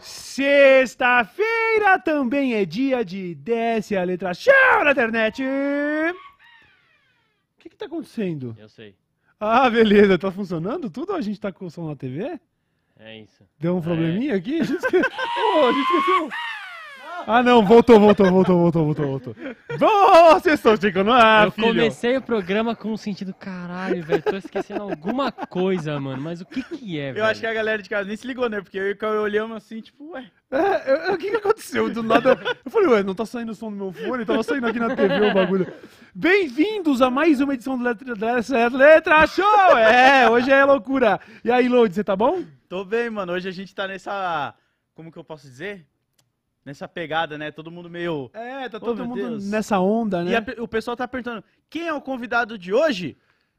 Sexta-feira também é dia de Desce a Letra Show na internet. O que que tá acontecendo? Eu sei. Ah, beleza. Tá funcionando tudo ou a gente tá com o som na TV? É isso. Deu um probleminha aqui? A gente, esque... oh, a gente esqueceu. Ah, não. Voltou, voltou, voltou, voltou, voltou, voltou. Vocês estão chegando. Ah, eu filho. comecei o programa com um sentido, caralho, velho, tô esquecendo alguma coisa, mano. Mas o que que é, velho? Eu acho que a galera de casa nem se ligou, né? Porque eu e o Cauê olhamos assim, tipo, ué. É, eu- eu- o que, que aconteceu? Do nada. Eu falei, ué, não tá saindo o som do meu fone, tava saindo aqui na TV o bagulho. Bem-vindos a mais uma edição do Letra, Letra, Letra Show! É, hoje é loucura. E aí, Load, você tá bom? Tô bem, mano. Hoje a gente tá nessa. Como que eu posso dizer? Nessa pegada, né? Todo mundo meio. É, tá todo mundo Deus. nessa onda, E né? a pe- o pessoal tá perguntando: quem é o convidado de hoje?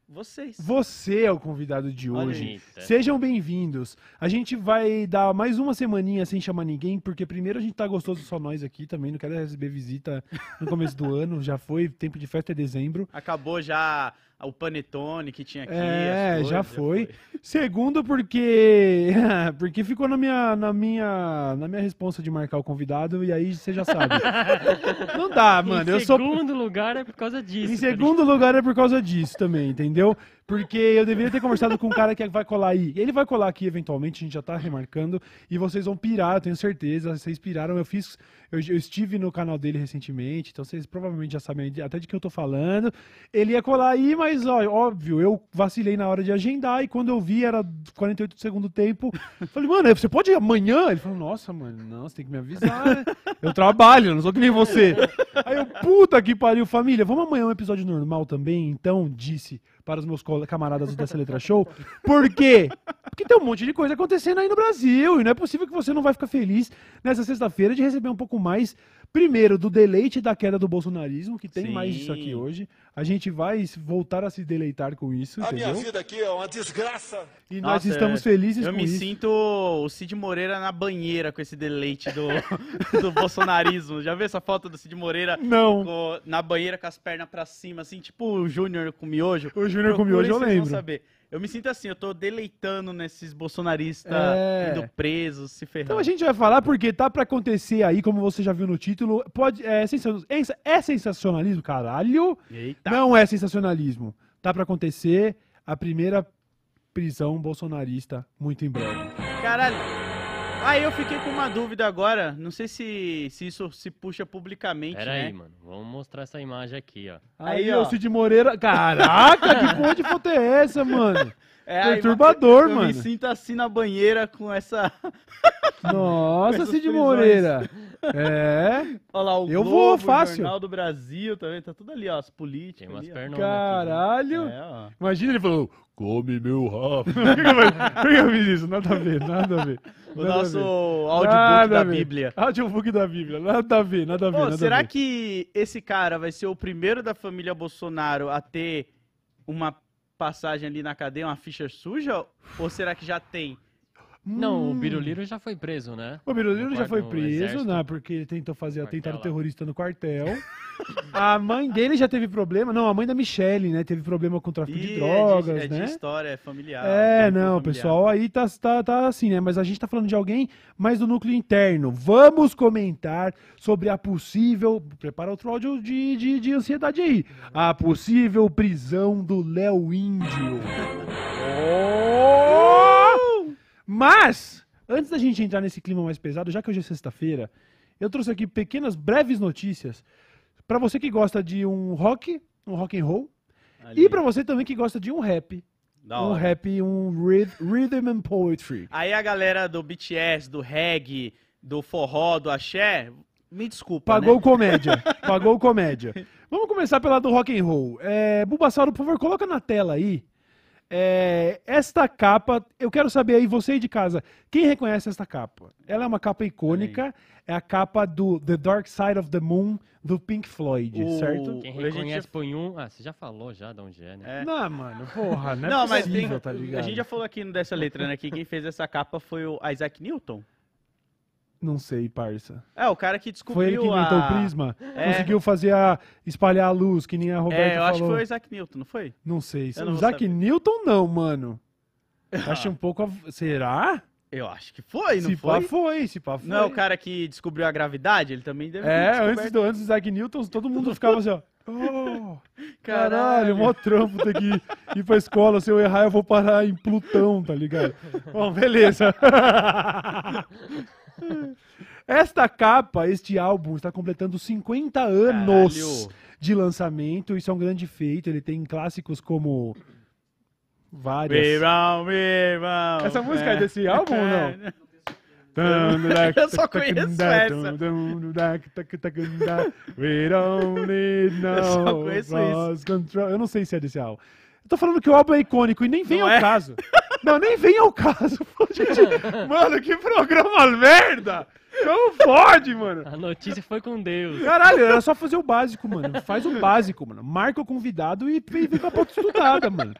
Vocês. Você é o convidado de Olha hoje. aí. Eita. Sejam bem-vindos. A gente vai dar mais uma semaninha sem chamar ninguém, porque primeiro a gente tá gostoso só nós aqui também, não quero receber visita no começo do ano, já foi, tempo de festa é dezembro. Acabou já o panetone que tinha aqui. É, as coisas, já foi. Segundo, porque porque ficou na minha na minha na minha responsa de marcar o convidado e aí você já sabe. Não dá, mano. em Eu sou segundo lugar é por causa disso. em segundo lugar é por causa disso também, entendeu? Porque eu deveria ter conversado com um cara que vai colar aí. Ele vai colar aqui eventualmente, a gente já tá remarcando. E vocês vão pirar, eu tenho certeza. Vocês piraram, eu fiz. Eu, eu estive no canal dele recentemente, então vocês provavelmente já sabem até de que eu tô falando. Ele ia colar aí, mas ó, óbvio, eu vacilei na hora de agendar. E quando eu vi, era 48 do segundo tempo. Falei, mano, você pode ir amanhã? Ele falou, nossa, mano, não, você tem que me avisar. né? Eu trabalho, não sou que nem você. Aí eu, puta que pariu, família, vamos amanhã um episódio normal também? Então, disse para os meus camaradas dessa letra show. Por quê? Porque tem um monte de coisa acontecendo aí no Brasil e não é possível que você não vai ficar feliz nessa sexta-feira de receber um pouco mais, primeiro, do deleite da queda do bolsonarismo, que tem Sim. mais disso aqui hoje. A gente vai voltar a se deleitar com isso, A minha entendeu? vida aqui é uma desgraça. E nós Nossa, estamos é. felizes Eu com me isso. sinto o Cid Moreira na banheira com esse deleite do, do bolsonarismo. Já viu essa foto do Cid Moreira Não. com- na banheira com as pernas pra cima, assim, tipo o Júnior com miojo? O Júnior com miojo eu vocês vão lembro. saber. Eu me sinto assim, eu tô deleitando nesses bolsonaristas É. indo presos, se ferrando. Então a gente vai falar porque tá pra acontecer aí, como você já viu no título. Pode, é, é, é sensacionalismo, caralho. Eita. Não é sensacionalismo. Tá pra acontecer a primeira prisão bolsonarista muito em breve. Caralho. Aí eu fiquei com uma dúvida agora. Não sei se, se isso se puxa publicamente, Pera né? aí, mano. Vamos mostrar essa imagem aqui, ó. Aí, Aí, ó, ó. Cid Moreira. Caraca, que porra de foto é essa, mano? É, aí, Perturbador, eu mano. me sinto assim na banheira com essa. Nossa, essas Cid prisões. Moreira. É. Olha lá, o Eu Globo, vou o fácil. Jornal do Brasil também, tá tudo ali, ó, as Tem políticas. umas ali, ó. pernas Caralho. É, ó. Imagina ele falou, come meu rabo. Por que eu- por que eu fiz isso? Nada a ver, nada a ver. O nosso audiobook Nada da. Bíblia. Audiobook da Bíblia. Nada a ver, nada a ver. Pô, nada será ver. que esse cara vai ser o primeiro da família Bolsonaro a ter uma passagem ali na cadeia, uma ficha suja? Ou será que já tem? Não, o Hum. Biruliro já foi preso, né? O Biruliro já foi preso, né? Porque ele tentou fazer atentado lá. terrorista no quartel. a mãe dele já teve problema. Não, a mãe da Michelle, né? Teve problema com tráfico de Ih, drogas, é de, é de né? história, é familiar. É, não, o familiar. pessoal aí tá, tá, tá assim, né? Mas a gente tá falando de alguém mais do núcleo interno. Vamos comentar sobre a possível. Prepara outro áudio de, de, de ansiedade aí. A possível prisão do Léo Índio. Mas, antes da gente entrar nesse clima mais pesado, já que hoje é sexta-feira, eu trouxe aqui pequenas, breves notícias pra você que gosta de um rock, um rock and roll, Ali. e pra você também que gosta de um rap Da um hora. rap, um rhythm and poetry. Aí a galera do BTS, do reggae, do forró, do axé, me desculpa, Pagou né? comédia. Pagou comédia. Vamos começar pela do rock and roll. É, Bulbasauro, por favor, coloca na tela aí. É, esta capa, eu quero saber aí, você aí de casa, quem reconhece esta capa? Ela é uma capa icônica, é a capa do The Dark Side of the Moon, do Pink Floyd, O- certo? Quem reconhece já- põe um. Ah, você já falou já de onde é, né? É. Não, mano, porra, não é Não, mas possível, tem, tá ligado? a gente já falou aqui no dessa letra, né? Que quem fez essa capa foi o Isaac Newton. Não sei, parça. É, o cara que Foi descobriu ele que inventou a... o prisma? É. Conseguiu fazer a. espalhar a luz, que nem a Roberta É, eu acho que foi o Isaac Newton, não foi? Não sei. Não Isaac saber. Newton não, mano. Acho um pouco. Será? Eu acho que foi, não se foi? pá foi, se pá foi. Não é o cara que descobriu a gravidade? Ele também deve É, antes do, antes do Isaac Newton, todo mundo ficava assim, ó. "Oh, caralho, Caralho. mó trampo ter que ir pra escola. Se eu errar, eu vou parar em Plutão, tá ligado? Bom, beleza. Esta capa, este álbum, está completando 50 anos Caralho. de lançamento. Isso é um grande feito. Ele tem clássicos como. Várias. We round, we round. Essa música é desse álbum ou não? Eu só conheço essa. We don't need no só conheço lost control. Eu não sei se é desse álbum. Eu tô falando que o álbum é icônico e nem vem Não ao é? caso. Não, nem vem ao caso. Gente, mano, que programa merda! Como pode, mano? A notícia foi com Deus. Caralho, era só fazer o básico, mano. Faz o básico, mano. Marca o convidado e vem com a pauta estudada, mano.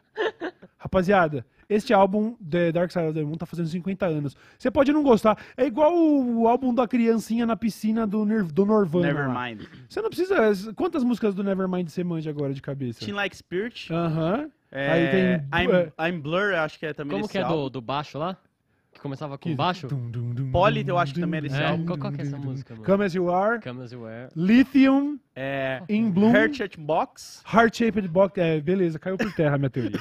Rapaziada, este álbum, The Dark Side of the Moon, tá fazendo 50 anos. Você pode não gostar. É igual o, álbum da criancinha na piscina do, Nir, do Norvana. Nevermind. Você não precisa... Quantas músicas do Nevermind você manja agora de cabeça? Teen Like Spirit. Aham. É, Aí tem- I'm, I'm Blur, acho que é também Como que é do, do baixo lá? Que começava com baixo? Poly, eu acho que também é desse É, álbum. qual- qual que é essa música, mano? Come As You Are, Come As You Were. Lithium, é, In Bloom. Heart-shaped box. Heart-shaped box. É, beleza, caiu por terra a minha teoria.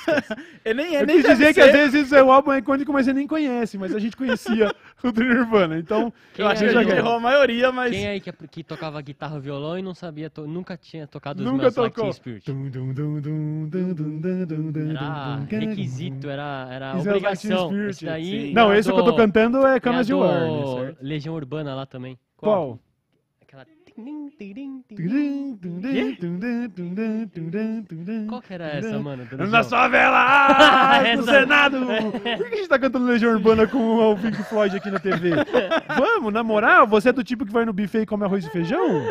eu nem, eu eu nem quis dizer ser. que às vezes isso é um álbum icônico, mas você nem conhece, mas a gente conhecia o do Nirvana. Então, Quem eu acho que já errou a maioria, mas. Quem aí que, que tocava guitarra e violão e não sabia, to... nunca tinha tocado os nunca tocou. Spirit? Era requisito, era, era obrigação. Spirit, esse daí, não, esse do... que eu tô cantando é Camas de War. Legião Urbana lá também. Qual? Qual? Qual que era essa, mano? do Na sua vela do Essa- Senado! Por que a gente tá cantando Legião Urbana com o Pink Floyd aqui na TV? Vamos, na moral, você é do tipo que vai no buffet e come arroz e feijão?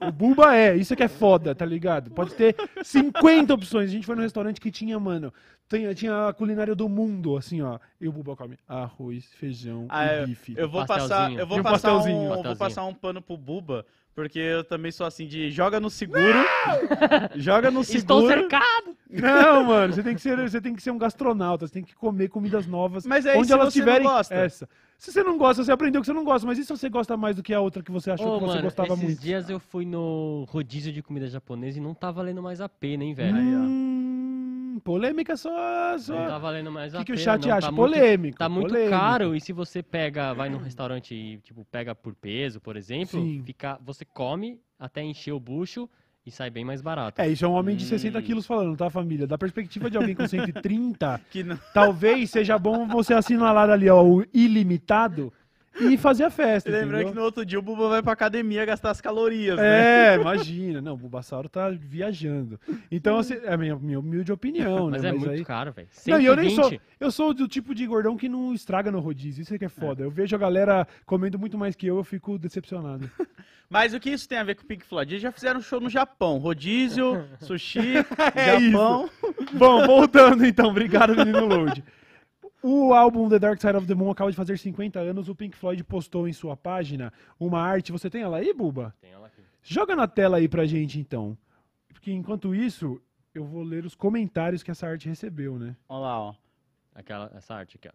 O Buba é, isso é que é foda, tá ligado? Pode ter 50 opções. A gente foi num restaurante que tinha, mano, tinha, tinha a culinária do mundo, assim, ó. E o Buba come arroz, feijão Ah, e eu- bife. Eu vou passar, eu vou E um um, passar um pano pro Buba, porque eu também sou assim de joga no seguro, joga no Estou seguro. cercado! Não, mano, você tem, que ser, você tem que ser um gastronauta, você tem que comer comidas novas. Mas é onde isso elas você não tiverem gosta. essa. Se você não gosta, você aprendeu que você não gosta, mas e se você gosta mais do que a outra que você achou Ô, que você mano, gostava esses muito? dias eu fui no rodízio de comida japonesa e não tá valendo mais a pena, hein, velho? Hum, polêmica só. Não só. tá valendo mais O a que, que pena. o chat não, acha? Tá muito, polêmico. tá muito polêmico. caro e se você pega, vai num restaurante e, tipo, pega por peso, por exemplo, Sim. fica, você come até encher o bucho e sai bem mais barato. É, isso é um homem de Hum. 60 quilos falando, tá, família? Da perspectiva de alguém com 130, Que não- talvez seja bom você assinalar ali, ó, o ilimitado e fazer a festa. Lembrando que no outro dia o Buba vai pra academia gastar as calorias, né? É, imagina. Não, o Bulbasauro tá viajando. Então, assim, é a minha, minha humilde opinião, Mas né? é Mas muito aí... caro, velho. Não, e eu nem sou. 120, Eu sou do tipo de gordão que não estraga no rodízio. Isso é que é foda. Eu vejo a galera comendo muito mais que eu, eu fico decepcionado. Mas o que isso tem a ver com o Pink Floyd? Eles já fizeram show no Japão. Rodízio, sushi, É Japão. Bom, voltando então. Obrigado, menino Load. O álbum The Dark Side of the Moon acaba de fazer 50 anos. O Pink Floyd postou em sua página uma arte. Você tem ela aí, Buba? Tem ela aqui. Joga na tela aí pra gente, então. Porque enquanto isso, eu vou ler os comentários que essa arte recebeu, né? Olha lá, ó. Aquela, essa arte aqui, ó.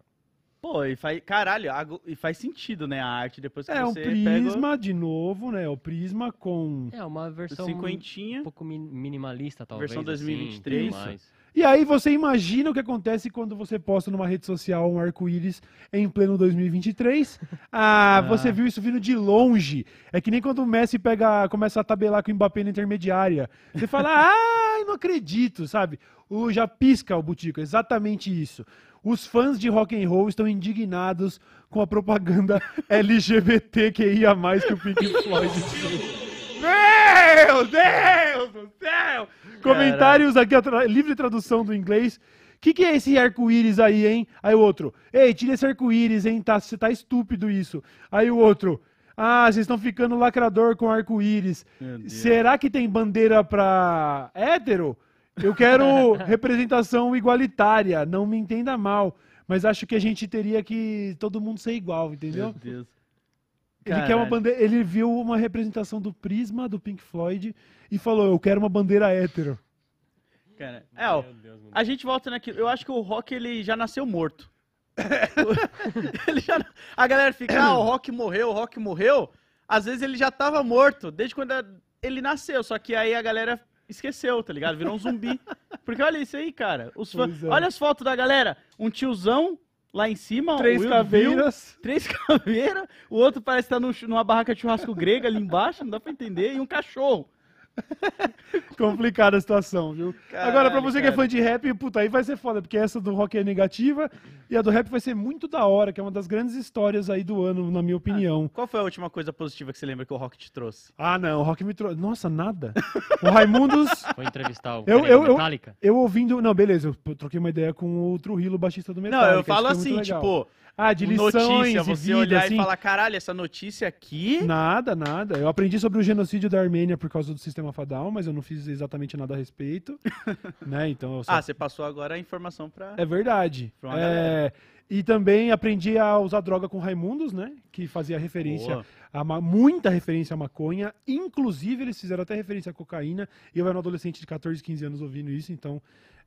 Pô, e faz. Caralho, e faz sentido, né? A arte depois que É um você pega prisma, de novo, né? O prisma com. É uma versão cinquentinha. um pouco mi- minimalista, talvez. Versão assim, 2023. tudo mais. E aí você imagina o que acontece quando você posta numa rede social um arco-íris em pleno 2023. Ah, Ah. você viu isso vindo de longe. É que nem quando o Messi pega, começa a tabelar com o Mbappé na intermediária. Você fala, ai, não acredito, sabe? O, já pisca o Butico, exatamente isso. Os fãs de rock and roll estão indignados com a propaganda LGBTQIA+, que o Pink Floyd fez. Meu Deus do céu! Comentários aqui, tra- livre tradução do inglês. O que, que é esse arco-íris aí, hein? Aí o outro, ei, tira esse arco-íris, hein? Tá, tá estúpido isso. Aí o outro, ah, vocês estão ficando lacrador com arco-íris. Será que tem bandeira pra hétero? Eu quero representação igualitária, não me entenda mal. Mas acho que a gente teria que todo mundo ser igual, entendeu? Meu Deus. Ele quer uma bandeira. Ele viu uma representação do prisma do Pink Floyd e falou: Eu quero uma bandeira hétero. Cara, é, ó, Deus, a gente volta naquilo. Eu acho que o rock ele já nasceu morto. Ele já- a galera fica, ah, o rock morreu, o rock morreu. Às vezes ele já tava morto, desde quando ele nasceu. Só que aí a galera esqueceu, tá ligado? Virou um zumbi. Porque olha isso aí, cara. Os fã- é. Olha as fotos da galera. Um tiozão lá em cima, Três caveiras. Três caveiras, o outro parece estar chu- numa barraca de churrasco grega ali embaixo, não dá pra entender, e um cachorro. Complicada a situação, viu? Agora, pra Caralho, você que é cara. fã de rap, puta, aí vai ser foda, porque essa do rock é negativa e a do rap vai ser muito da hora, que é uma das grandes histórias aí do ano, na minha opinião. Qual foi a última coisa positiva que você lembra que o rock te trouxe? Ah, não, o rock me trouxe. Nossa, nada. O Raimundos, Foi entrevistar o Eu- cara eu- eu- Metallica? eu ouvindo. Não, beleza, eu troquei uma ideia com o Trujillo, baixista do Metallica. não, eu falo assim, tipo, Ah, de lições notícia, você vida, olhar assim. e falar, caralho, essa notícia aqui... Nada, nada. Eu aprendi sobre o genocídio da Armênia por causa do sistema Fadal, mas eu não fiz exatamente nada a respeito. né? Então só Ah, você passou agora a informação pra... É verdade. Pra uma É, galera. e também aprendi a usar droga com Raimundos, né? Que fazia referência, a ma- muita referência à maconha. Inclusive, eles fizeram até referência à cocaína. E eu era um adolescente de 14, 15 anos ouvindo isso, então.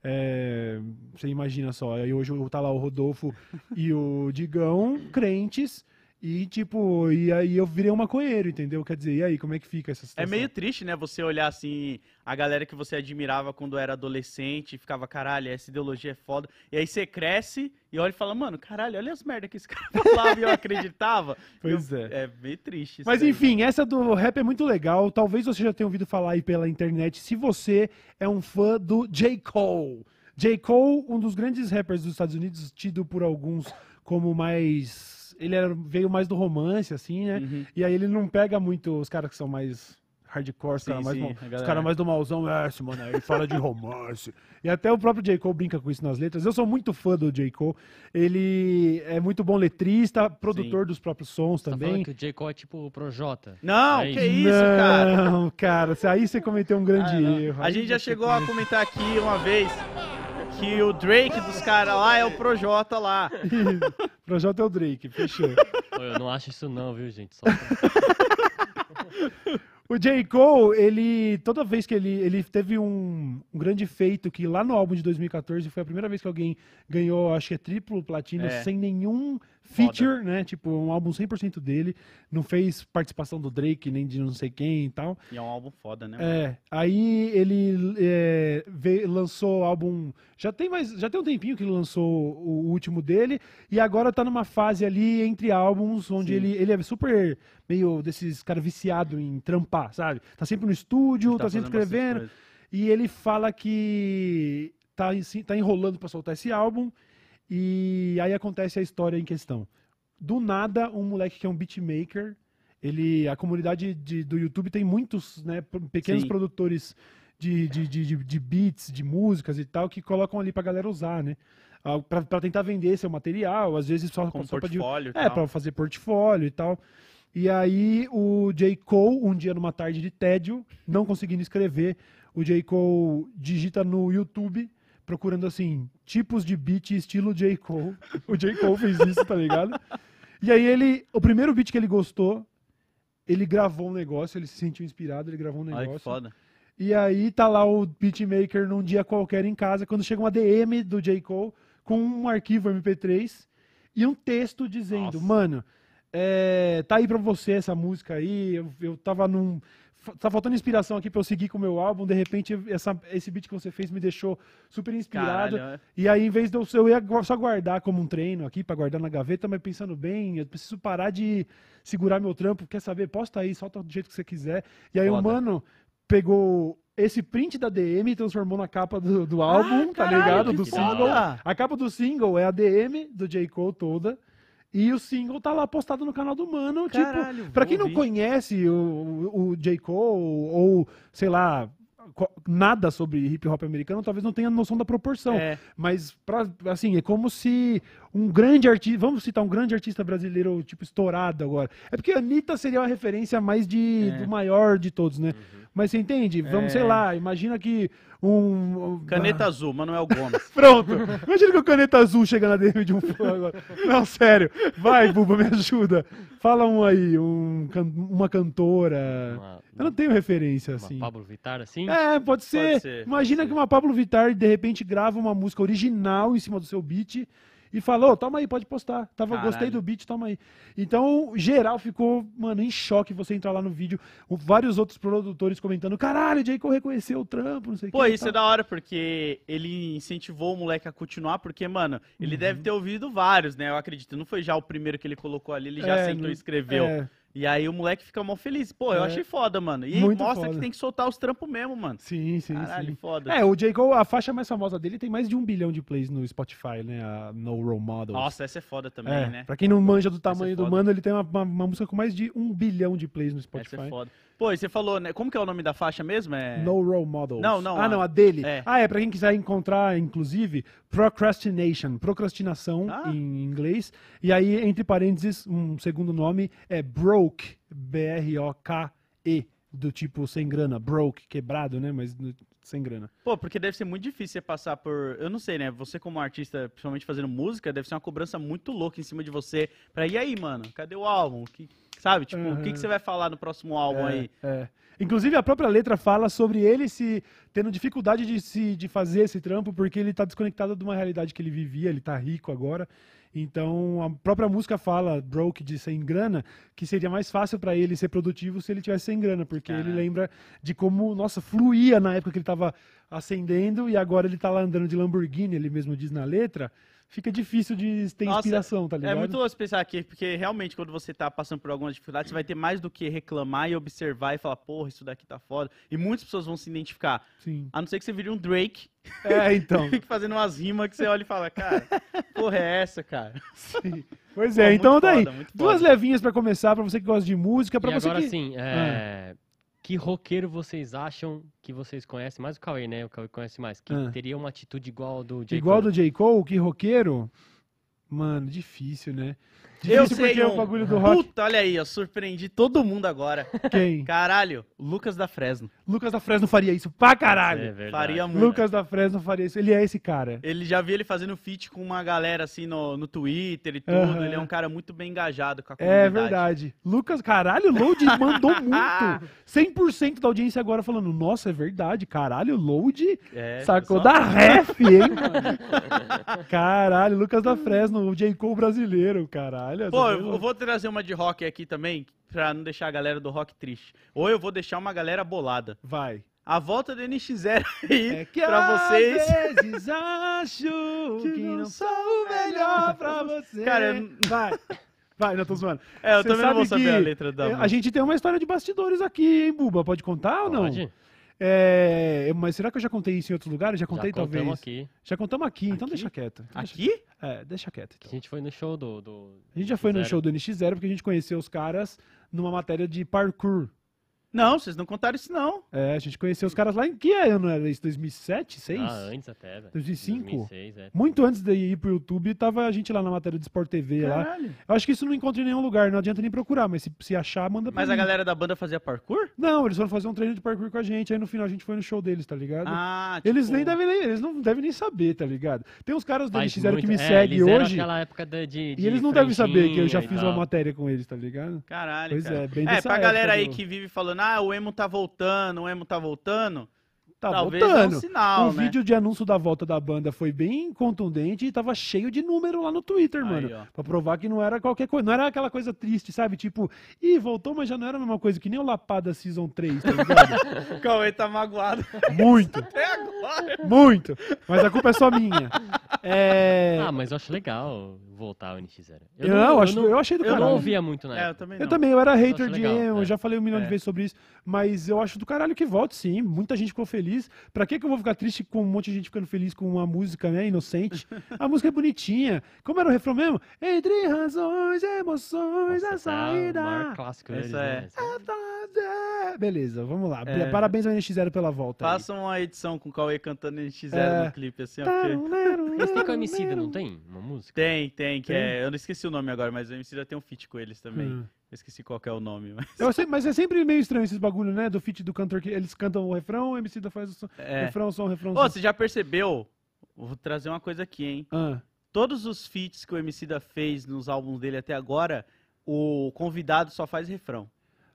É, você imagina só. Aí hoje tá lá o Rodolfo e o Digão, crentes. E tipo, e aí eu virei um maconheiro, entendeu? Quer dizer, e aí, como é que fica essa É situação? meio triste, né? Você olhar assim, a galera que você admirava quando era adolescente, e ficava, caralho, essa ideologia é foda. E aí você cresce e olha e fala, mano, caralho, olha as merdas que esse cara falava e eu acreditava. Pois Eu- é. É meio triste. Mas aí. enfim, essa do rap é muito legal. Talvez você já tenha ouvido falar aí pela internet. Se você é um fã do J. Cole. J. Cole, um dos grandes rappers dos Estados Unidos, tido por alguns como mais. Ele era- veio mais do romance, assim, né? Uhum. E aí ele não pega muito os caras que são mais hardcore, os Sim, caras mais, sim, mal- os mais do malzão. É, esse mano, ele fala de romance. e até o próprio J. Cole brinca com isso nas letras. Eu sou muito fã do J. Cole. Ele é muito bom letrista, produtor dos próprios sons Tá também. falando que o J. Cole é tipo o Projota. Não, É que isso, cara. Não, cara, aí você cometeu um grande Ah, erro. A gente já você chegou a comentar aqui uma vez que o Drake dos caras lá é o Projota lá. Projota é o Drake, fechou. Pô, eu não acho isso não, viu, gente? Só O J. Cole, ele, toda vez que ele, ele teve um, um grande feito, que lá no álbum de 2014 foi a primeira vez que alguém ganhou, acho que é triplo platino, É. sem nenhum feature, né? Tipo, um álbum 100% dele. Não fez participação do Drake, nem de não sei quem e tal. E é um álbum foda, né? mano? É, aí ele é, veio- lançou o álbum. Já tem mais, já tem um tempinho que ele lançou o último dele e agora tá numa fase ali entre álbuns onde Sim. ele, ele é super meio desses cara viciado em trampar, sabe? Tá sempre no estúdio, Ele tá, sempre escrevendo e ele fala que tá, tá enrolando pra soltar esse álbum e aí acontece a história em questão. Do nada, um moleque que é um beatmaker, ele, a comunidade de- do YouTube tem muitos né, pequenos Sim. produtores de, de, de, de- beats, de músicas e tal, que colocam ali pra galera usar, né? Ah, Pra, pra tentar vender seu material, às vezes só, Com só pra portfólio e é, pra fazer portfólio e tal. E aí o J. Cole, um dia numa tarde de tédio, não conseguindo escrever, o J. Cole digita no YouTube, procurando assim, tipos de beat estilo J. Cole. O J. Cole fez isso, tá ligado? E aí ele, o primeiro beat que ele gostou, ele gravou um negócio, ele se sentiu inspirado, ele gravou um Olha que negócio. foda. E aí tá lá o beatmaker num dia qualquer em casa, quando chega uma DM do J. Cole com um arquivo MP3 e um texto dizendo, Nossa. mano, é, tá aí pra você essa música aí, eu, eu tava num... Tá faltando inspiração aqui pra eu seguir com o meu álbum, de repente essa- esse beat que você fez me deixou super inspirado. Caralho, é. E aí, em vez de eu, eu ia só guardar como um treino aqui, pra guardar na gaveta, mas pensando bem, eu preciso parar de segurar meu trampo, quer saber? Posta aí, solta do jeito que você quiser. E aí o Foda. mano pegou esse print da DM e transformou na capa do, do álbum, tá Ah, caralho, ligado? Do foda! single. A capa do single é a DM do J. Cole toda. E o single tá lá postado no canal do Mano. Caralho, tipo, pra quem não ouvir. conhece o, o, o J. Cole ou, sei lá, nada sobre hip hop americano, talvez não tenha noção da proporção. É, Mas, pra, assim, é como se um grande artista. Vamos citar um grande artista brasileiro, tipo, estourado agora. É porque a Anitta seria uma referência mais de, É. do maior de todos, né? Mas você entende? Vamos, É. sei lá, imagina que um. Caneta azul, Manuel Gomes. Pronto. Imagina que o caneta azul chega na DM de um fã agora. Não, sério. Vai, Buba, me ajuda. Fala um aí, um, can- uma cantora. Uma, Eu não tenho referência, uma assim. Pablo Vittar, assim? É, pode ser. ser, Imagina pode que ser. uma Pablo Vittar de repente grava uma música original em cima do seu beat e falou, toma aí, pode postar. Tava, Caralho. gostei do beat, toma aí. Então, geral ficou, mano, em choque você entrar lá no vídeo. O- vários outros produtores comentando, caralho, o J. Cole reconheceu o trampo, não sei o Pô, que. isso é da hora, porque ele incentivou o moleque a continuar, porque, mano, ele deve ter ouvido vários, né? Eu acredito. Não foi já o primeiro que ele colocou ali, ele já É, sentou e escreveu. É, E aí o moleque fica mó feliz. Pô, eu É. achei foda, mano. E Muito mostra foda. que tem que soltar os trampos mesmo, mano. sim, sim, Caralho, sim. foda. É, o J. Cole, a faixa mais famosa dele tem mais de um bilhão de plays no Spotify, né? A No Role Models. Nossa, essa é foda também, é, né? Pra quem não manja do Essa tamanho é do mano, ele tem uma, uma- uma música com mais de um bilhão de plays no Essa Spotify. é foda. Pô, e você falou, né? Como que é o nome da faixa mesmo? É... No Role Models. Não, não, Ah, a- não, a dele. é. Ah, é, pra quem quiser encontrar, inclusive, Procrastination. Procrastinação Ah. em inglês. E aí, entre parênteses, um segundo nome é Broke. B-R-O-K-E. Do tipo sem grana. Broke, quebrado, né? Mas sem grana. Pô, porque deve ser muito difícil você passar por. Eu não sei, né? Você, como artista, principalmente fazendo música, deve ser uma cobrança muito louca em cima de você. Pra e aí, mano? Cadê o álbum? Que... Sabe? Tipo, o que, que você vai falar no próximo álbum É, aí? é. Inclusive, a própria letra fala sobre ele se tendo dificuldade de, se, de fazer esse trampo, porque ele tá desconectado de uma realidade que ele vivia, ele tá rico agora. Então, a própria música fala, broke, de sem grana, que seria mais fácil pra ele ser produtivo se ele tivesse sem grana, porque ele Caralho. lembra de como, nossa, fluía na época que ele tava acendendo e agora ele tá lá andando de Lamborghini, ele mesmo diz na letra. Fica difícil de ter Nossa, inspiração, tá ligado? É muito louco pensar aqui, porque realmente quando você tá passando por alguma dificuldade, você vai ter mais do que reclamar e observar e falar, porra, isso daqui tá foda. E muitas pessoas vão se identificar. Sim. A não ser que você vire um Drake, É, então. fique fazendo umas rimas que você olha e fala, cara, porra é essa, cara? Sim. Pois Pô, é, muito então daí, foda, muito duas foda. levinhas pra começar, pra você que gosta de música, pra e você agora que... sim, é, que roqueiro vocês acham que vocês conhecem? Mais o Cauê, né? O Cauê conhece mais. Que Ah. teria uma atitude igual ao do J. Igual Cole. do J. Cole, que roqueiro? Mano, difícil, né? Eu Difícil sei porque um. o bagulho do rock. Puta, olha aí, eu surpreendi todo mundo agora. Quem? Caralho, Lucas da Fresno. Lucas da Fresno faria isso pra caralho. É verdade. Faria muito. Lucas da Fresno faria isso. Ele é esse cara. Ele já vi ele fazendo feat com uma galera assim no, no Twitter e tudo. Aham. Ele é um cara muito bem engajado com a É comunidade. verdade. Lucas, caralho, Load mandou muito. 100% da audiência agora falando, nossa, é verdade, caralho, Load É, sacou só- da ref, hein, mano? Caralho, Lucas da Fresno, o J. Cole brasileiro, caralho. Essa Pô, foi eu vou trazer uma de rock aqui também, pra não deixar a galera do rock triste. Ou eu vou deixar uma galera bolada. Vai. A volta do NX0 aí, É que pra vocês. às vezes acho que, não sou o melhor pra você. Cara, eu- vai. Vai, não tô zoando. É, eu Cê também não vou sabe saber a que letra da É. A gente tem uma história de bastidores aqui, hein, Buba? Pode contar ou não? Pode? É, mas será que eu já contei isso em outros lugares? Já contei, Já contamos talvez. aqui. Já contamos aqui, então Aqui? deixa quieto. Aqui? É, deixa quieto. A Então. gente foi no show do. do A gente já foi no show do NX0 porque a gente conheceu os caras numa matéria de parkour. Não, vocês não contaram isso não. É, a gente conheceu os caras lá em que ano era isso? 2007, 2006? Ah, antes até, velho. 2005? 2006, é. Muito antes de ir pro YouTube, tava a gente lá na matéria de Sport TV lá. Caralho. Eu acho que isso não encontra em nenhum lugar, não adianta nem procurar, mas se, se achar, manda pra Mas mim. a galera da banda fazia parkour? Não, eles foram fazer um treino de parkour com a gente, aí no final a gente foi no show deles, tá ligado? Ah, Eles tipo, nem devem nem, eles não devem nem saber, tá ligado? Tem uns caras do Faz NX0 que me é, seguem eles eram hoje aquela época da- de, e de eles não devem saber que eu já fiz uma matéria com eles, tá ligado? Caralho, Pois cara. é, bem É, dessa pra galera época aí do- que vive falando, ah, o emo tá voltando, o emo tá voltando. Tá talvez voltando. é um sinal, o né? vídeo de anúncio da volta da banda foi bem contundente e tava cheio de número lá no Twitter, Aí, mano. ó. Pra provar que não era qualquer coisa. Não era aquela coisa triste, sabe? Tipo, ih, voltou, mas já não era a mesma coisa que nem o Lapada Season 3, tá ligado? O Cauê tá magoado muito, até agora. muito. Mas a culpa é só minha. É... Ah, mas eu acho legal voltar ao NX0. eu, não, acho, não, eu achei do eu não caralho. ouvia muito na É, eu também Eu também, eu era hater de legal, emo, é. já falei um milhão de É. vezes sobre isso, mas eu acho do caralho que volte, sim. Muita gente ficou feliz. Pra que, que eu vou ficar triste com um monte de gente ficando feliz com uma música, né, inocente? A música é bonitinha. Como era o refrão mesmo? Entre razões, emoções, a Nossa, é o maior saída. clássico Essa deles, é. né? Essa- Beleza, vamos lá. É. Parabéns ao NX0 pela volta. aí. Faça uma edição com o Cauê cantando NX0 É. no clipe, assim, ó, porque... Eles têm com a Emicida, não tem? Uma música? Tem, tem, que Tem? é... Eu não esqueci o nome agora, mas o MC já tem um feat com eles também. Hum. Eu esqueci qual é o nome, mas. Eu sei, mas é sempre meio estranho esses bagulho, né? Do feat do cantor que eles cantam o refrão, o MC da faz o som, É. refrão, som, refrão, Ô, som. você já percebeu? Vou trazer uma coisa aqui, hein? Ah, Todos os feats que o Emicida fez nos álbuns dele até agora, o convidado só faz refrão.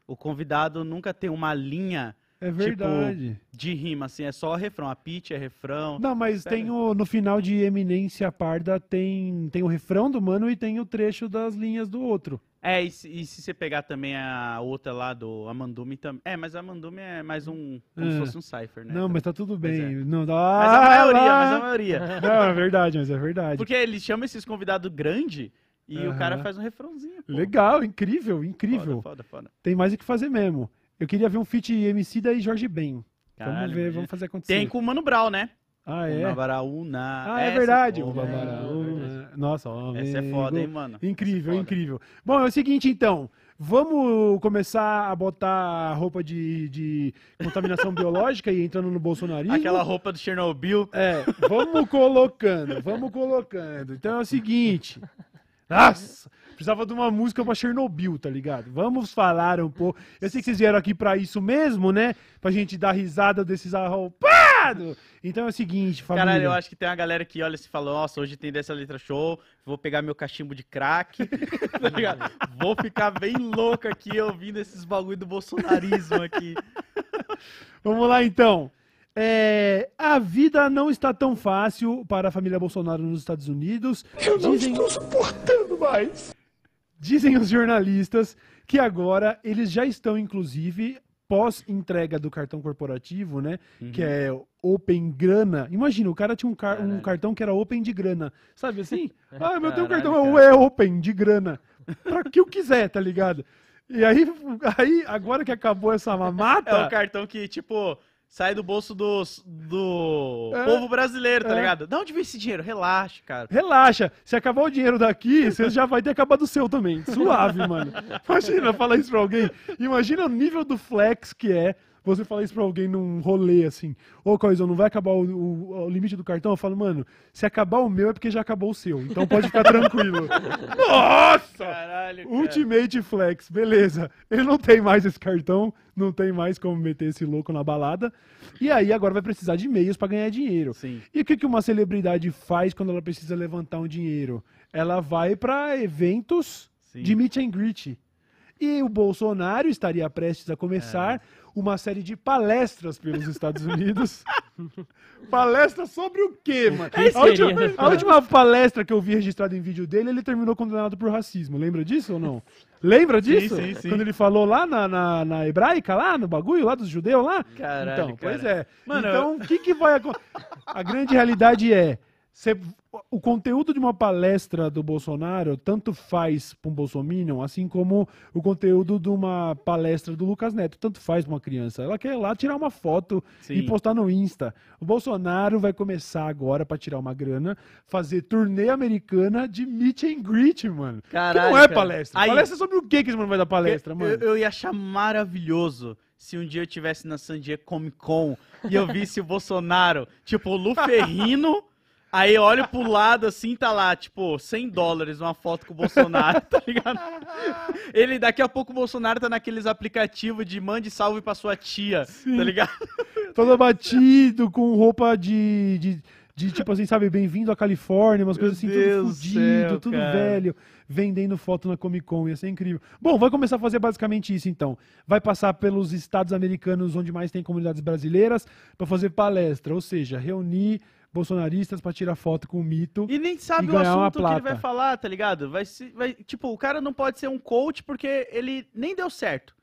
O convidado nunca tem uma linha é verdade. de rima, assim, é só refrão. A pitch é refrão. Não, mas Sério? tem o, no final de Eminência Parda tem, tem o refrão do mano e tem o trecho das linhas do outro. É, e se, e se você pegar também a outra lá do Amandume também. É, mas a Amandume é mais um. Como se É. fosse um cipher, né? Não, mas tá tudo bem. é. Não, dá Mas a maioria, mas a lá. maioria. Não, é verdade, mas é verdade. Porque ele chama esses convidados grande e o Aham. cara faz um refrãozinho. pô. Legal, incrível, incrível. Foda, foda, foda. Tem mais o que fazer mesmo. Eu queria ver um feat MC da e Jorge Ben. Caralho, vamos ver, imagina. vamos fazer acontecer. Tem com o Mano Brown, né? Ah, é? Una Baraúna. Ah, é Essa, verdade. pô, O é, né? Nossa, ó, Essa é foda, hein, mano? Incrível, Essa é incrível. Bom, é o seguinte, então. Vamos começar a botar a roupa de, de contaminação biológica e entrando no bolsonarismo? Aquela roupa do Chernobyl. É, vamos colocando, vamos colocando. Então é o seguinte. Nossa, precisava de uma música pra Chernobyl, tá ligado? Vamos falar um pouco. Eu sei que vocês vieram aqui pra isso mesmo, né? Pra gente dar risada desses arroupados. Então é o seguinte, família. Caralho, eu acho que tem uma galera que olha e fala, nossa, hoje tem dessa letra show, vou pegar meu cachimbo de crack, tá ligado? Vou ficar bem louco aqui ouvindo esses bagulho do bolsonarismo aqui. Vamos lá então. É, a vida não está tão fácil para a família Bolsonaro nos Estados Unidos. Eu não estou suportando mais. Dizem os jornalistas que agora eles já estão, inclusive, pós entrega do cartão corporativo, né? Que é Open Grana. Imagina, o cara tinha um, car- um cartão que era Open de grana. Sabe assim? Ah, meu teu cartão cara. é Open de grana. Pra que eu quiser, tá ligado? E aí, aí, agora que acabou essa mamata. É o cartão que, tipo, sai do bolso dos, do É. povo brasileiro, tá É. ligado? De onde vem esse dinheiro? Relaxa, cara. Relaxa, se acabar o dinheiro daqui, você já vai ter acabado o seu também. Suave, mano. Imagina falar isso pra alguém. Imagina o nível do flex que é você falar isso pra alguém num rolê assim. Ô, Coisa, não vai acabar o, o- o limite do cartão? Eu falo, mano, se acabar o meu é porque já acabou o seu. Então pode ficar tranquilo. Nossa! Caralho, cara. Ultimate Flex, beleza. Ele não tem mais esse cartão, não tem mais como meter esse louco na balada. E aí agora vai precisar de meios pra ganhar dinheiro. Sim. E o que, que uma celebridade faz quando ela precisa levantar um dinheiro? Ela vai pra eventos Sim. de meet and greet. E o Bolsonaro estaria prestes a começar uma série de palestras pelos Estados Unidos. Palestra sobre o quê, mano? Isso A última, a última palestra que eu vi registrada em vídeo dele, ele terminou condenado por racismo. Lembra disso ou não? Lembra disso? sim, sim. Quando ele falou lá na, na, na hebraica, lá no bagulho, lá dos judeus lá? Caralho, então, pois cara. é. Mano, então, o que, que vai acontecer? A grande realidade é. O conteúdo de uma palestra do Bolsonaro tanto faz para um bolsominion, assim como o conteúdo de uma palestra do Lucas Neto, tanto faz para uma criança. Ela quer ir lá tirar uma foto e Sim. postar no Insta. O Bolsonaro vai começar agora para tirar uma grana, fazer turnê americana de meet and greet, mano. Caralho, que não é palestra. Aí- palestra é sobre o que que esse mano vai dar palestra, eu, mano? eu- eu ia achar maravilhoso se um dia eu tivesse na San Diego Comic Con e eu visse o Bolsonaro, tipo, o Lu Ferrino, aí olho pro lado assim, tá lá, tipo, 100 dólares uma foto com o Bolsonaro, tá ligado? Ele, daqui a pouco o Bolsonaro tá naqueles aplicativos de mande salve pra sua tia, Sim. tá ligado? todo batido, com roupa de, de, de, tipo assim, sabe, bem-vindo à Califórnia, umas Meu coisas assim, Deus tudo do fudido, céu, tudo cara. velho, vendendo foto na Comic Con, ia ser incrível. Bom, vai começar a fazer basicamente isso então. Vai passar pelos estados americanos onde mais tem comunidades brasileiras para fazer palestra, ou seja, reunir bolsonaristas para tirar foto com o mito. E nem sabe E o assunto que ele vai falar, tá ligado? Vai, se- vai, tipo, o cara não pode ser um coach porque ele nem deu certo.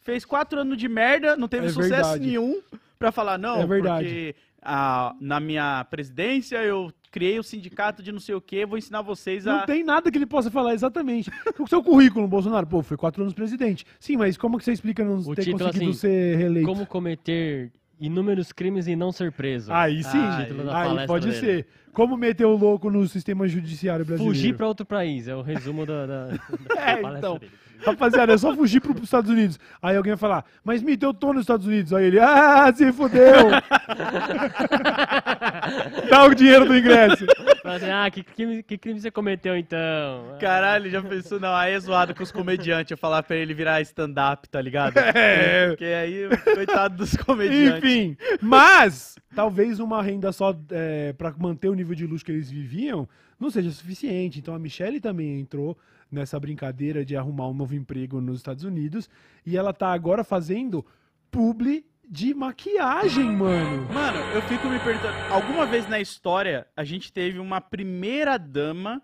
Fez quatro anos de merda, não teve É sucesso verdade. nenhum pra falar, não, É verdade. porque ah, na minha presidência eu criei o sindicato de não sei o que, vou ensinar vocês a... Não tem nada que ele possa falar exatamente. O seu currículo, Bolsonaro, pô, foi quatro anos presidente. Sim, mas como que você explica não O ter título, conseguido assim, ser reeleito? Como cometer inúmeros crimes e não ser preso. Aí sim, Ah, da aí pode dele. ser. Como meter o louco no sistema judiciário brasileiro. Fugir pra outro país, é o resumo da, da, da É, palestra então. dele. Rapaziada, é só fugir pro, pros Estados Unidos. Aí alguém vai falar, mas Mito, eu tô nos Estados Unidos. Aí ele, ah, se fudeu. Dá o dinheiro do ingresso. Fala assim, ah, que crime, que crime você cometeu então? Caralho, já pensou? Não, aí é zoado com os comediantes. Eu falar pra ele virar stand-up, tá ligado? É. Porque aí, coitado dos comediantes. Enfim, mas talvez uma renda só é, para manter o nível de luxo que eles viviam não seja suficiente. Então a Michelle também entrou nessa brincadeira de arrumar um novo emprego nos Estados Unidos e ela tá agora fazendo publi de maquiagem, mano. Mano, eu fico me perguntando. Alguma vez na história a gente teve uma primeira dama,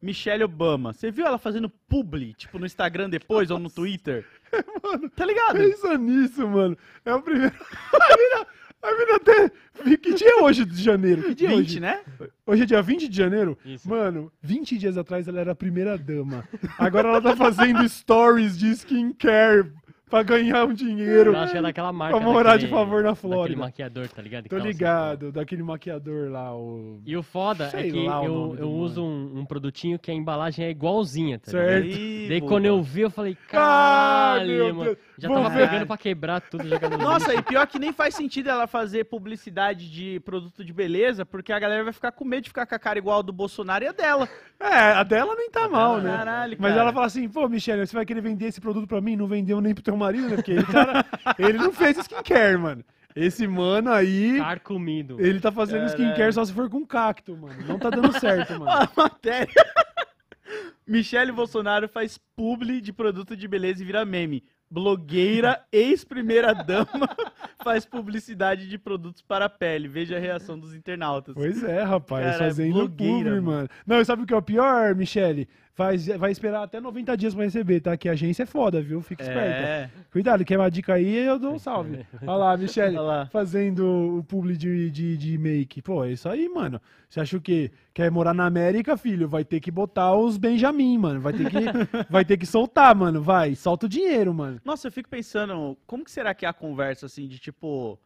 Michelle Obama. Você viu ela fazendo publi, tipo no Instagram depois ou no Twitter? Mano, Tá ligado? pensa nisso, mano. É o primeiro. A mina, a mina até. Que dia é hoje de janeiro? Que dia é 20, hoje? né? Hoje é dia 20 de janeiro? Isso. Mano, 20 dias atrás ela era a primeira dama. Agora ela tá fazendo stories de skincare pra ganhar um dinheiro. Eu acho que é daquela marca. Pra morar daquele- de favor na Daquele Flórida. maquiador, tá ligado? Tô tava ligado, daquele maquiador lá, o. E o foda Sei é que eu, eu uso um, um produtinho que a embalagem é igualzinha, tá Certo. ligado? Ih, Daí quando eu vi, eu falei, Ah, caralho, meu mano. Deus. Já Vou tava ver. pegando pra quebrar tudo, Nossa, e pior que nem faz sentido ela fazer publicidade de produto de beleza, porque a galera vai ficar com medo de ficar com a cara igual a do Bolsonaro e a dela. É, a dela tá mal, né? Caralho, Mas cara. ela fala assim, pô, Michelle, você vai querer vender esse produto pra mim? Não vendeu nem pro teu marido, né? Porque ele, cara, ele não fez skincare, mano. Esse mano aí, Carcomido. ele tá fazendo Caralho. skincare só se for com cacto, mano. Não tá dando certo, mano. A matéria. Michele Bolsonaro faz publi de produto de beleza e vira meme. Blogueira, ex-primeira-dama, faz publicidade de produtos para a pele. Veja a reação dos internautas. Pois é, rapaz, Cara, fazendo blogueira, publi, mano. Não, e sabe o que é o pior, Michele? Vai, vai esperar até 90 dias pra receber, tá? Que a agência é foda, viu? Fica esperta. É. Cuidado, quer uma dica aí, eu dou um salve. Olha lá, Michele, Olha lá. fazendo o publi de, de, de make. Pô, é isso aí, mano. Você acha o quê? Quer morar na América, filho? Vai ter que botar os Benjamin, mano. Vai ter que, vai ter que soltar, mano. Vai, solta o dinheiro, mano. Nossa, eu fico pensando, como que será que é a conversa, assim, de tipo...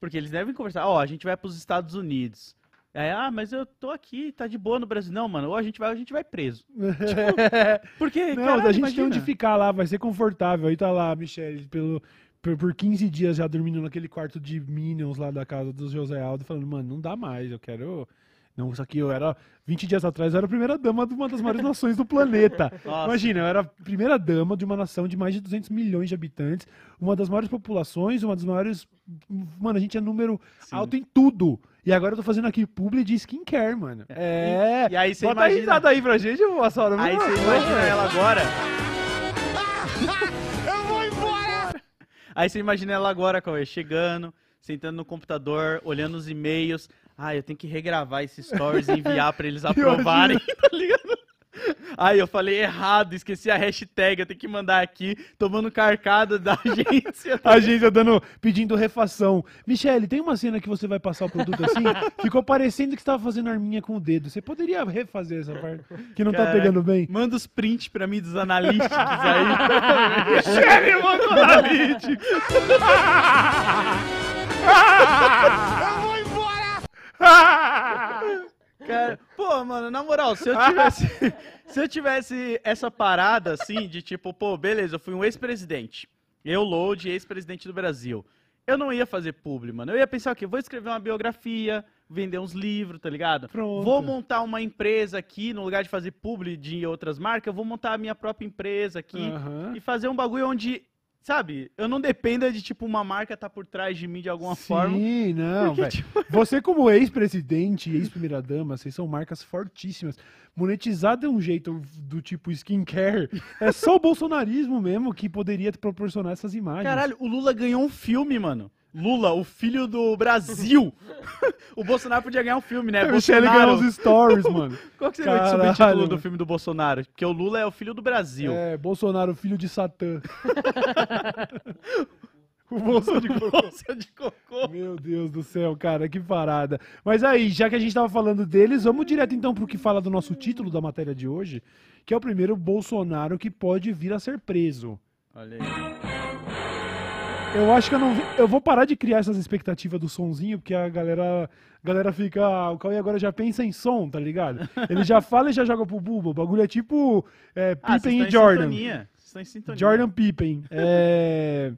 Porque eles devem conversar, ó, a gente vai pros Estados Unidos. Aí, ah, mas eu tô aqui, tá de boa no Brasil. Não, mano, ou a gente vai ou a gente vai preso. Porque, Não, caralho, a gente tem imagina. onde ficar lá, vai ser confortável. Aí tá lá, Michele, pelo, por, por 15 dias já dormindo naquele quarto de Minions lá da casa do José Aldo, falando, mano, não dá mais, eu quero. Não, isso aqui eu era. 20 dias atrás eu era a primeira dama de uma das maiores nações do planeta. Nossa. Imagina, eu era a primeira dama de uma nação de mais de 200 milhões de habitantes, uma das maiores populações, uma das maiores. Mano, a gente é número Sim. alto em tudo. E agora eu tô fazendo aqui publi de skincare, mano. É. E aí você Bota a imagina- risada aí pra gente, eu vou passar Aí você imagina ela agora. Aí você imagina ela agora, Cauê, chegando, sentando no computador, olhando os e-mails. Ah, eu tenho que regravar esses stories e enviar pra eles aprovarem, tá ligado? Ai, eu falei errado, esqueci a hashtag, eu tenho que mandar aqui, tomando carcada da agência. A agência dando, pedindo refação. Michele, tem uma cena que você vai passar o produto assim? Ficou parecendo que você tava fazendo arminha com o dedo. Você poderia refazer essa parte que não tá Caraca. pegando bem? Manda os prints pra mim dos analísticos aí. Michele, manda o analytics. Cara, pô, mano, na moral, se eu tivesse. se eu tivesse essa parada assim, de tipo, pô, beleza, eu fui um ex-presidente. Eu, Load, ex-presidente do Brasil. Eu não ia fazer publi, mano. Eu ia pensar o quê? Vou escrever uma biografia, vender uns livros, tá ligado? Pronto. Vou montar uma empresa aqui, no lugar de fazer publi de outras marcas, eu vou montar a minha própria empresa aqui Aham. e fazer um bagulho onde, sabe, eu não dependa de, tipo, uma marca tá por trás de mim de alguma forma. Sim, não, Porque, tipo, Você, como ex-presidente e ex-primeira-dama, vocês são marcas fortíssimas. Monetizar de um jeito do tipo skincare é só o bolsonarismo mesmo que poderia te proporcionar essas imagens. Caralho, o Lula ganhou um filme, mano. Lula, o filho do Brasil. o Bolsonaro podia ganhar um filme, né? a Michelle ganhou os stories, mano. Qual que seria o Caralho, subtítulo do filme do Bolsonaro? Porque o Lula é o filho do Brasil. É, Bolsonaro, filho de Satã. o bolso de cocô. Bolsa de cocô. Meu Deus do céu, cara, que parada. Mas aí, já que a gente tava falando deles, vamos direto então pro que fala do nosso título da matéria de hoje, que é o primeiro Bolsonaro que pode vir a ser preso. Olha aí. Eu acho que eu não. Eu vou parar de criar essas expectativas do sonzinho, porque a galera. A galera fica. ah, o Cauê agora já pensa em som, tá ligado? Ele já fala e já joga pro Bubo. O bagulho é tipo. É, Ah, Pippen estão e em Jordan. sintonia. Vocês estão em sintonia. Jordan Pippen. É...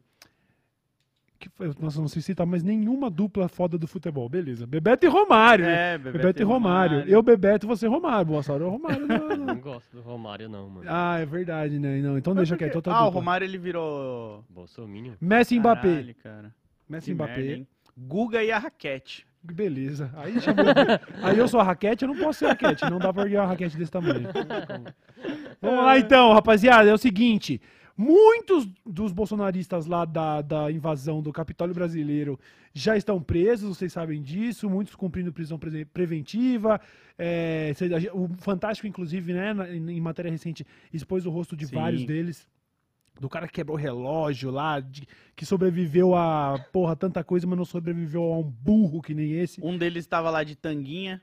que foi- Nossa, não sei citar mais nenhuma dupla foda do futebol. Beleza. Bebeto e Romário. É, Bebeto, e Romário. Eu, Bebeto, você Romário. Boassauro é o Romário. Não, não. Não gosto do Romário, não, mano. Ah, é verdade, né? Não, então Mas deixa quieto. Ah, o dupla. Romário ele virou. Bolsominion. Messi e Mbappé. Cara. Messi Que e Mbappé. merda? Guga e a raquete. Beleza. Aí, chamou... Aí eu sou a raquete, eu não posso ser raquete. Não dá pra erguer uma raquete desse tamanho. Vamos lá então, rapaziada. É o seguinte. Muitos dos bolsonaristas lá da, da invasão do Capitólio Brasileiro já estão presos, vocês sabem disso. Muitos cumprindo prisão pre- preventiva. É, o Fantástico, inclusive, né, em, matéria recente, expôs o rosto de Sim. vários deles. Do cara que quebrou o relógio lá, de- que sobreviveu a porra tanta coisa, mas não sobreviveu a um burro que nem esse. Um deles tava lá de tanguinha.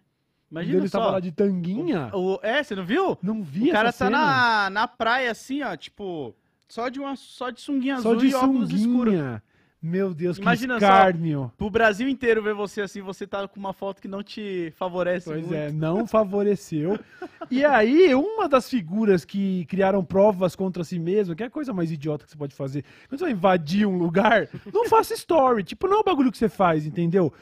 Imagina Ele só. tava lá de tanguinha. O- o- é, você não viu? Não vi o cara tá cena. na, na praia assim, ó, tipo, só de uma só de sunguinha Só azul de e óculos escuros. sunguinha. Meu Deus, Imagina que só. escárnio. Pro Brasil inteiro ver você assim, você tá com uma foto que não te favorece Pois muito. é, não favoreceu. E aí, uma das figuras que criaram provas contra si mesmo, que é a coisa mais idiota que você pode fazer, quando você vai invadir um lugar, não faça story. Tipo, não é um bagulho que você faz, entendeu?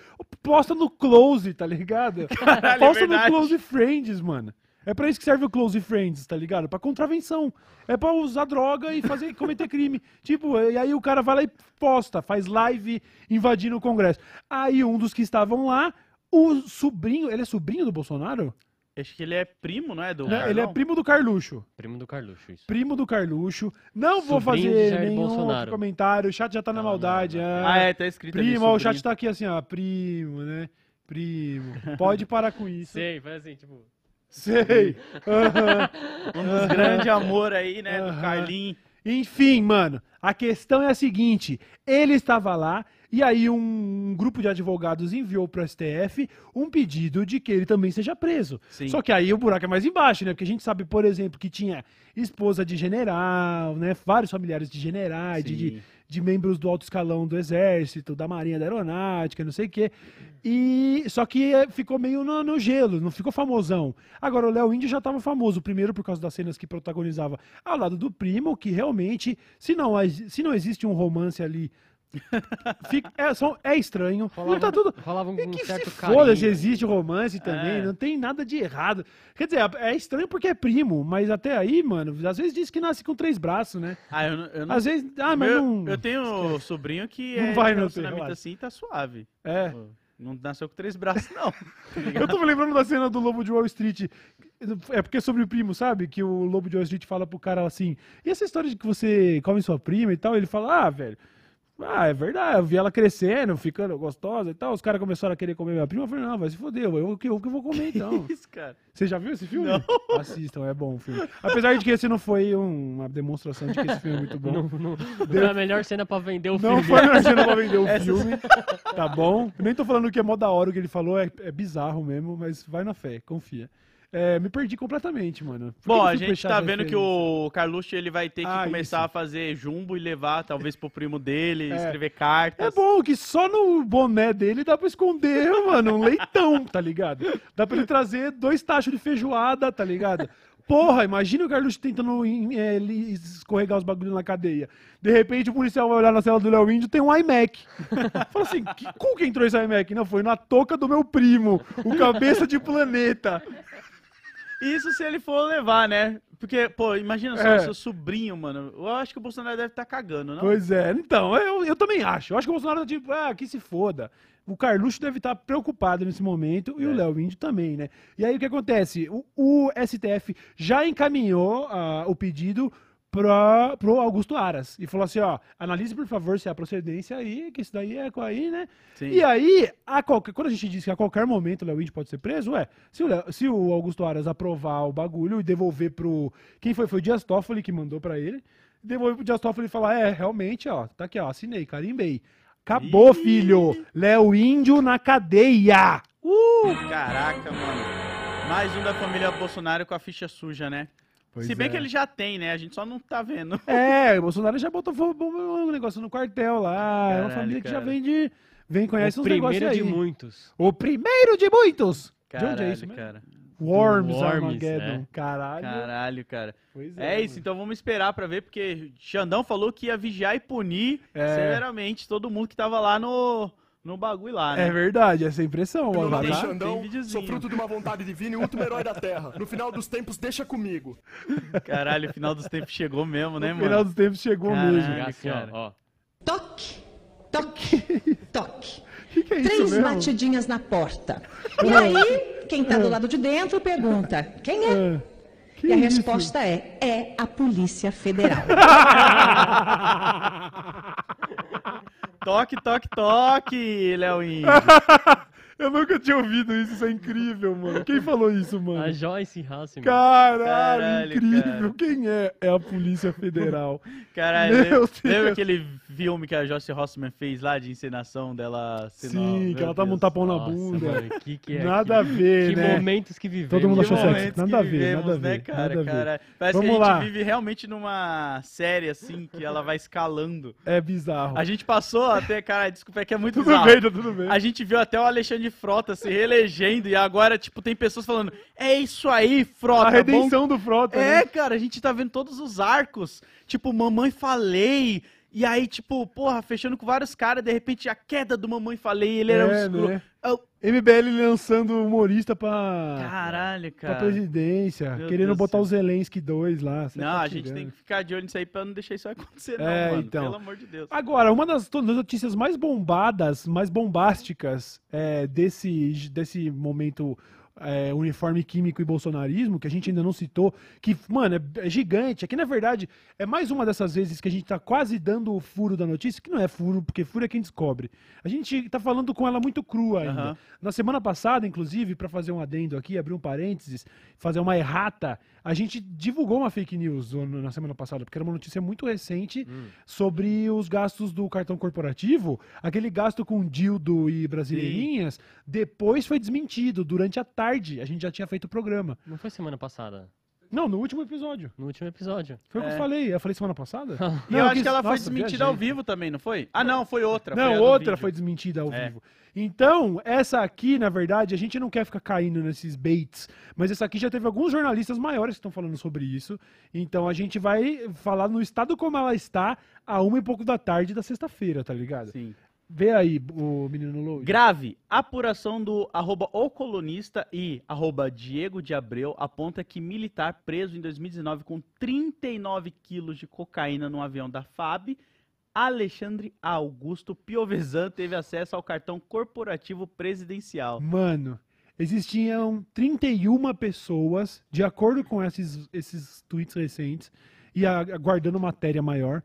Posta no close, tá ligado? Caralho, Posta é no close friends, mano. É pra isso que serve o close friends, tá ligado? Pra contravenção. É pra usar droga e fazer cometer crime. Tipo, e aí o cara vai lá e posta, faz live invadindo o Congresso. Aí um dos que estavam lá, o sobrinho, ele é sobrinho do Bolsonaro? Acho que ele é primo, não é? Do Né? Ele é primo do Carluxo. Primo do Carluxo, isso. Primo do Carluxo. Não vou Sobrinho de fazer nenhum Bolsonaro. outro comentário. O chat já tá na Não, não, maldade. não. ah. Ah, é, tá escrito ali. Primo, ó, o chat tá aqui assim, ó. Primo, né? Primo. Pode parar com isso. Sei, faz assim, tipo... Sei. Aham. Um dos grandes amor aí, né? Aham. Do Carlinho. Enfim, mano, a questão é a seguinte: ele estava lá e aí um grupo de advogados enviou pro STF um pedido de que ele também seja preso. Sim. Só que aí o buraco é mais embaixo, né? Porque a gente sabe, por exemplo, que tinha esposa de general, né? Vários familiares de generais, de. De membros do alto escalão do exército, da marinha da aeronáutica, não sei o quê. E só que eh, ficou meio no, no gelo, não ficou famosão. Agora o Léo Índio já estava famoso, primeiro por causa das cenas que protagonizava ao lado do primo, que realmente, se não, se não existe um romance ali, fica- é, só- é estranho. não tá tudo. rolava um, um que se certo foda carinho. se existe romance também, É. não tem nada de errado. Quer dizer, é estranho porque é primo, mas até aí, mano, às vezes diz que nasce com três braços, né? Ah, eu, não- eu não. Às vezes, ah, mas eu, não. eu tenho um sobrinho que Não é vai, relaxa. assim e tá suave. É. Pô, Não nasceu com três braços, não. Eu tô me lembrando da cena do Lobo de Wall Street. É porque é sobre o primo, sabe? Que o Lobo de Wall Street fala pro cara assim: e essa história de que você come sua prima e tal? Ele fala: ah, velho. Ah, é verdade, eu vi ela crescendo, ficando gostosa e tal. Os caras começaram a querer comer minha prima. Eu falei, não, vai se foder, eu que eu que vou comer então. Isso, cara. Você já viu esse filme? Não. Assistam, é bom o filme. Apesar de que esse não foi um- uma demonstração de que esse filme é muito bom. Não, não, não foi a melhor cena pra vender o Não filme. foi a cena pra vender o filme. Tá bom? Nem tô falando que é mó da hora o que ele falou, é, é bizarro mesmo, mas vai na fé, confia. É, me perdi completamente, mano. Por Bom, a gente tá vendo que o Carluxo ele vai ter que Ah, começar isso. a fazer jumbo e levar, talvez, pro primo dele, É. escrever cartas. É bom que só no boné dele dá pra esconder, mano, um leitão, tá ligado? Dá pra ele trazer dois tachos de feijoada, tá ligado? Porra, imagina o Carlos tentando é, escorregar os bagulhos na cadeia. De repente o policial vai olhar na cela do Léo Índio tem um iMac. Fala assim, que cu que entrou esse iMac? Não, foi na touca do meu primo, o cabeça de planeta. Isso se ele for levar, né? Porque, pô, imagina só É. seu sobrinho, mano. Eu acho que o Bolsonaro deve estar cagando, não? Pois é, então, eu, eu também acho. Eu acho que o Bolsonaro tá tipo, ah, que se foda. O Carluxo deve estar preocupado nesse momento e o É. Léo Índio também, né? E aí o que acontece? O, o STF já encaminhou ah, o pedido para pro Augusto Aras e falou assim, ó, analise por favor se há procedência aí, que isso daí é com aí, né? Sim. E aí, a qualquer, quando a gente diz que a qualquer momento o Léo Índio pode ser preso, ué, se o, Léo- se o Augusto Aras aprovar o bagulho e devolver pro. Quem foi? Foi o Dias Toffoli que mandou pra ele. Devolver pro Dias Toffoli e falar: é, realmente, ó, tá aqui, ó, assinei, carimbei. Acabou, Ih. filho! Léo Índio na cadeia! Uh! Caraca, mano. Mais um da família Bolsonaro com a ficha suja, né? Se bem é. que ele já tem, né? A gente só não tá vendo. É, o Bolsonaro já botou um negócio no quartel lá. é uma Caralho, família que já cara. vem de. Vem, conhece o uns negócios primeiro aí. de muitos. O primeiro de muitos! de onde é Caralho, isso cara. Worms, Worms, Armageddon. é. Caralho. Caralho, cara. Pois É isso, mano. então vamos esperar pra ver, porque Xandão falou que ia vigiar e punir É. severamente todo mundo que tava lá no, no bagulho lá, né? É verdade, essa é a impressão. Ó, é tá? Tem Xandão, sou fruto de uma vontade divina e último herói da Terra. No final dos tempos, deixa comigo. Caralho, o final dos tempos chegou mesmo, né, No mano? final dos tempos chegou Caralho. mesmo. Assim, ó, cara. ó. Toque, toque, toque. O que, que é Três mesmo? batidinhas na porta. E aí, quem tá do lado de dentro pergunta: quem é? Ah, que E a isso? resposta é: é a Polícia Federal. Toque, toque, toque, Léo Índio. Eu nunca tinha ouvido isso, isso é incrível, mano. Quem falou isso, mano? A Joyce Hasselman. Caralho, Caralho, incrível. cara. Quem é? É a Polícia Federal. Caralho, lembra, aquele filme que a Joyce Rossman fez lá de encenação dela? sendo- Sim, que ela tava um tapão na Nossa, bunda. mano, que que é Nada aquilo? a ver, Que né? momentos que vivemos. Todo mundo Que achou sexy. Nada que a ver, nada a né, ver, cara, nada a ver. cara? Parece Vamos que a gente lá. vive realmente numa série, assim, que ela vai escalando. É bizarro. A gente passou até, cara, desculpa, é que é muito Tudo bizarro. bem, tá tudo bem. A gente viu até o Alexandre Frota se reelegendo e agora, tipo, tem pessoas falando, é isso aí, Frota. A bom redenção do Frota, É, né? cara, a gente tá vendo todos os arcos. Tipo, Mamãe Falei. E aí, tipo, porra, fechando com vários caras, de repente a queda do Mamãe Falei, ele era um É, escuro. né? Eu- MBL lançando humorista pra, Caralho, pra cara. presidência. Meu querendo Deus botar o Zelensky 2 lá. Não, a gente tem que ficar de olho nisso aí pra não deixar isso acontecer, não, É, mano. então. Pelo amor de Deus. Agora, uma das notícias mais bombadas, mais bombásticas é, desse, desse momento é, uniforme químico e bolsonarismo, que a gente ainda não citou, que, mano, é, é gigante. Aqui, na verdade, é mais uma dessas vezes que a gente tá quase dando o furo da notícia, que não é furo, porque furo é quem descobre. A gente tá falando com ela muito crua ainda. Aham. Na semana passada, inclusive, para fazer um adendo aqui, abrir um parênteses, fazer uma errata, a gente divulgou uma fake news na semana passada, porque era uma notícia muito recente sobre os gastos do cartão corporativo, aquele gasto com dildo e brasileirinhas, depois foi desmentido durante a tarde. A gente já tinha feito o programa. Não foi semana passada. Não, no último episódio. No último episódio. Foi o que É. eu falei. Eu falei semana passada? E eu acho quis- que ela foi nossa, desmentida ao vivo também, não foi? Ah, não, foi outra. foi Não, do outra foi desmentida ao É. vivo. Então, essa aqui, na verdade, a gente não quer ficar caindo nesses baits, mas essa aqui já teve alguns jornalistas maiores que estão falando sobre isso. Então a gente vai falar no estado como ela está a uma e pouco da tarde da sexta-feira, tá ligado? Sim. Vê aí, o menino Load. Grave, apuração do arroba o colunista e arroba Diego de Abreu aponta que militar preso em 2019 com 39 quilos de cocaína no avião da FAB, Alexandre Augusto Piovesan teve acesso ao cartão corporativo presidencial. Mano, existiam 31 pessoas, de acordo com esses, esses tweets recentes, e aguardando matéria maior,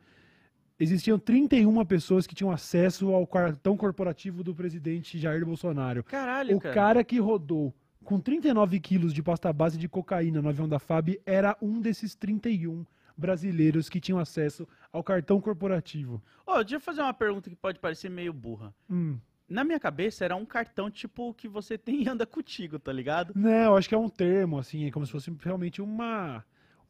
existiam 31 pessoas que tinham acesso ao cartão corporativo do presidente Jair Bolsonaro. Caralho, O cara. cara que rodou com 39 quilos de pasta base de cocaína no avião da FAB era um desses 31 brasileiros que tinham acesso ao cartão corporativo. Ó, deixa eu fazer uma pergunta que pode parecer meio burra. Hum. Na minha cabeça era um cartão tipo que você tem e anda contigo, tá ligado? Não, eu acho que é um termo, assim, é como se fosse realmente uma,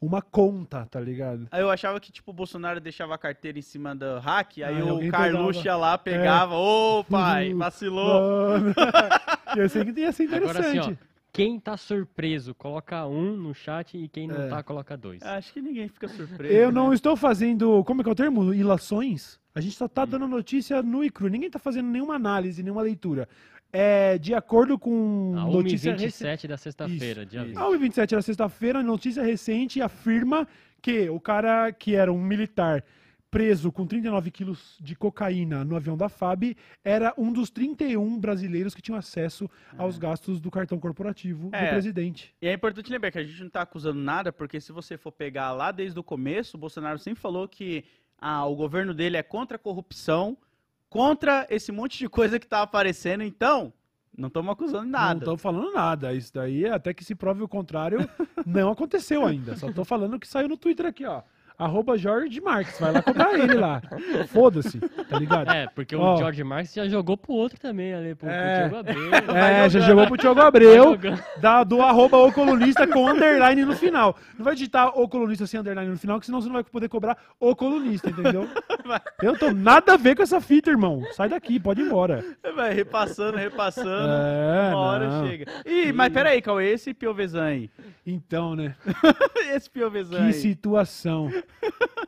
uma conta, tá ligado? Aí eu achava que, tipo, o Bolsonaro deixava a carteira em cima do hack, aí Ah, o Carluxo pegava. É. ia lá, pegava, ô pai, vacilou. Mano. ia, ser, ia ser Agora assim, interessante. ó. Quem tá surpreso, coloca um no chat e quem não É. tá, coloca dois. Acho que ninguém fica surpreso. eu né? não estou fazendo, como é que é o termo? Ilações? A gente só tá dando notícia nu e cru. Ninguém tá fazendo nenhuma análise, nenhuma leitura. É, de acordo com A notícia recente. 1h27 da sexta-feira, dia isso. 20. A 1h27 da sexta-feira, notícia recente afirma que o cara que era um militar preso com 39 quilos de cocaína no avião da FAB era um dos 31 brasileiros que tinham acesso aos gastos do cartão corporativo do É. presidente. E é importante lembrar que a gente não tá acusando nada, porque se você for pegar lá desde o começo, o Bolsonaro sempre falou que ah, o governo dele é contra a corrupção, contra esse monte de coisa que tá aparecendo, então, não estamos acusando Não nada. estou falando nada. Isso daí, até que se prove o contrário, não aconteceu ainda. Só estou falando que saiu no Twitter aqui, ó. Arroba Jorge Marques. Vai lá cobrar ele lá. Foda-se, tá ligado? É, porque Ó. o George Marks já jogou pro outro também ali, pro, pro É. Diogo Abreu. É, já jogou pro Thiago Abreu, da, do arroba o colunista com underline no final. Não vai digitar o colunista sem underline no final, que senão você não vai poder cobrar o colunista, entendeu? Eu tô nada a ver com essa fita, irmão. Sai daqui, pode ir embora. Vai repassando, repassando. É, uma hora não. chega. Ih, mas peraí, Cauê, esse Piovesan aí. Então, né? esse Piovesan Que aí. situação.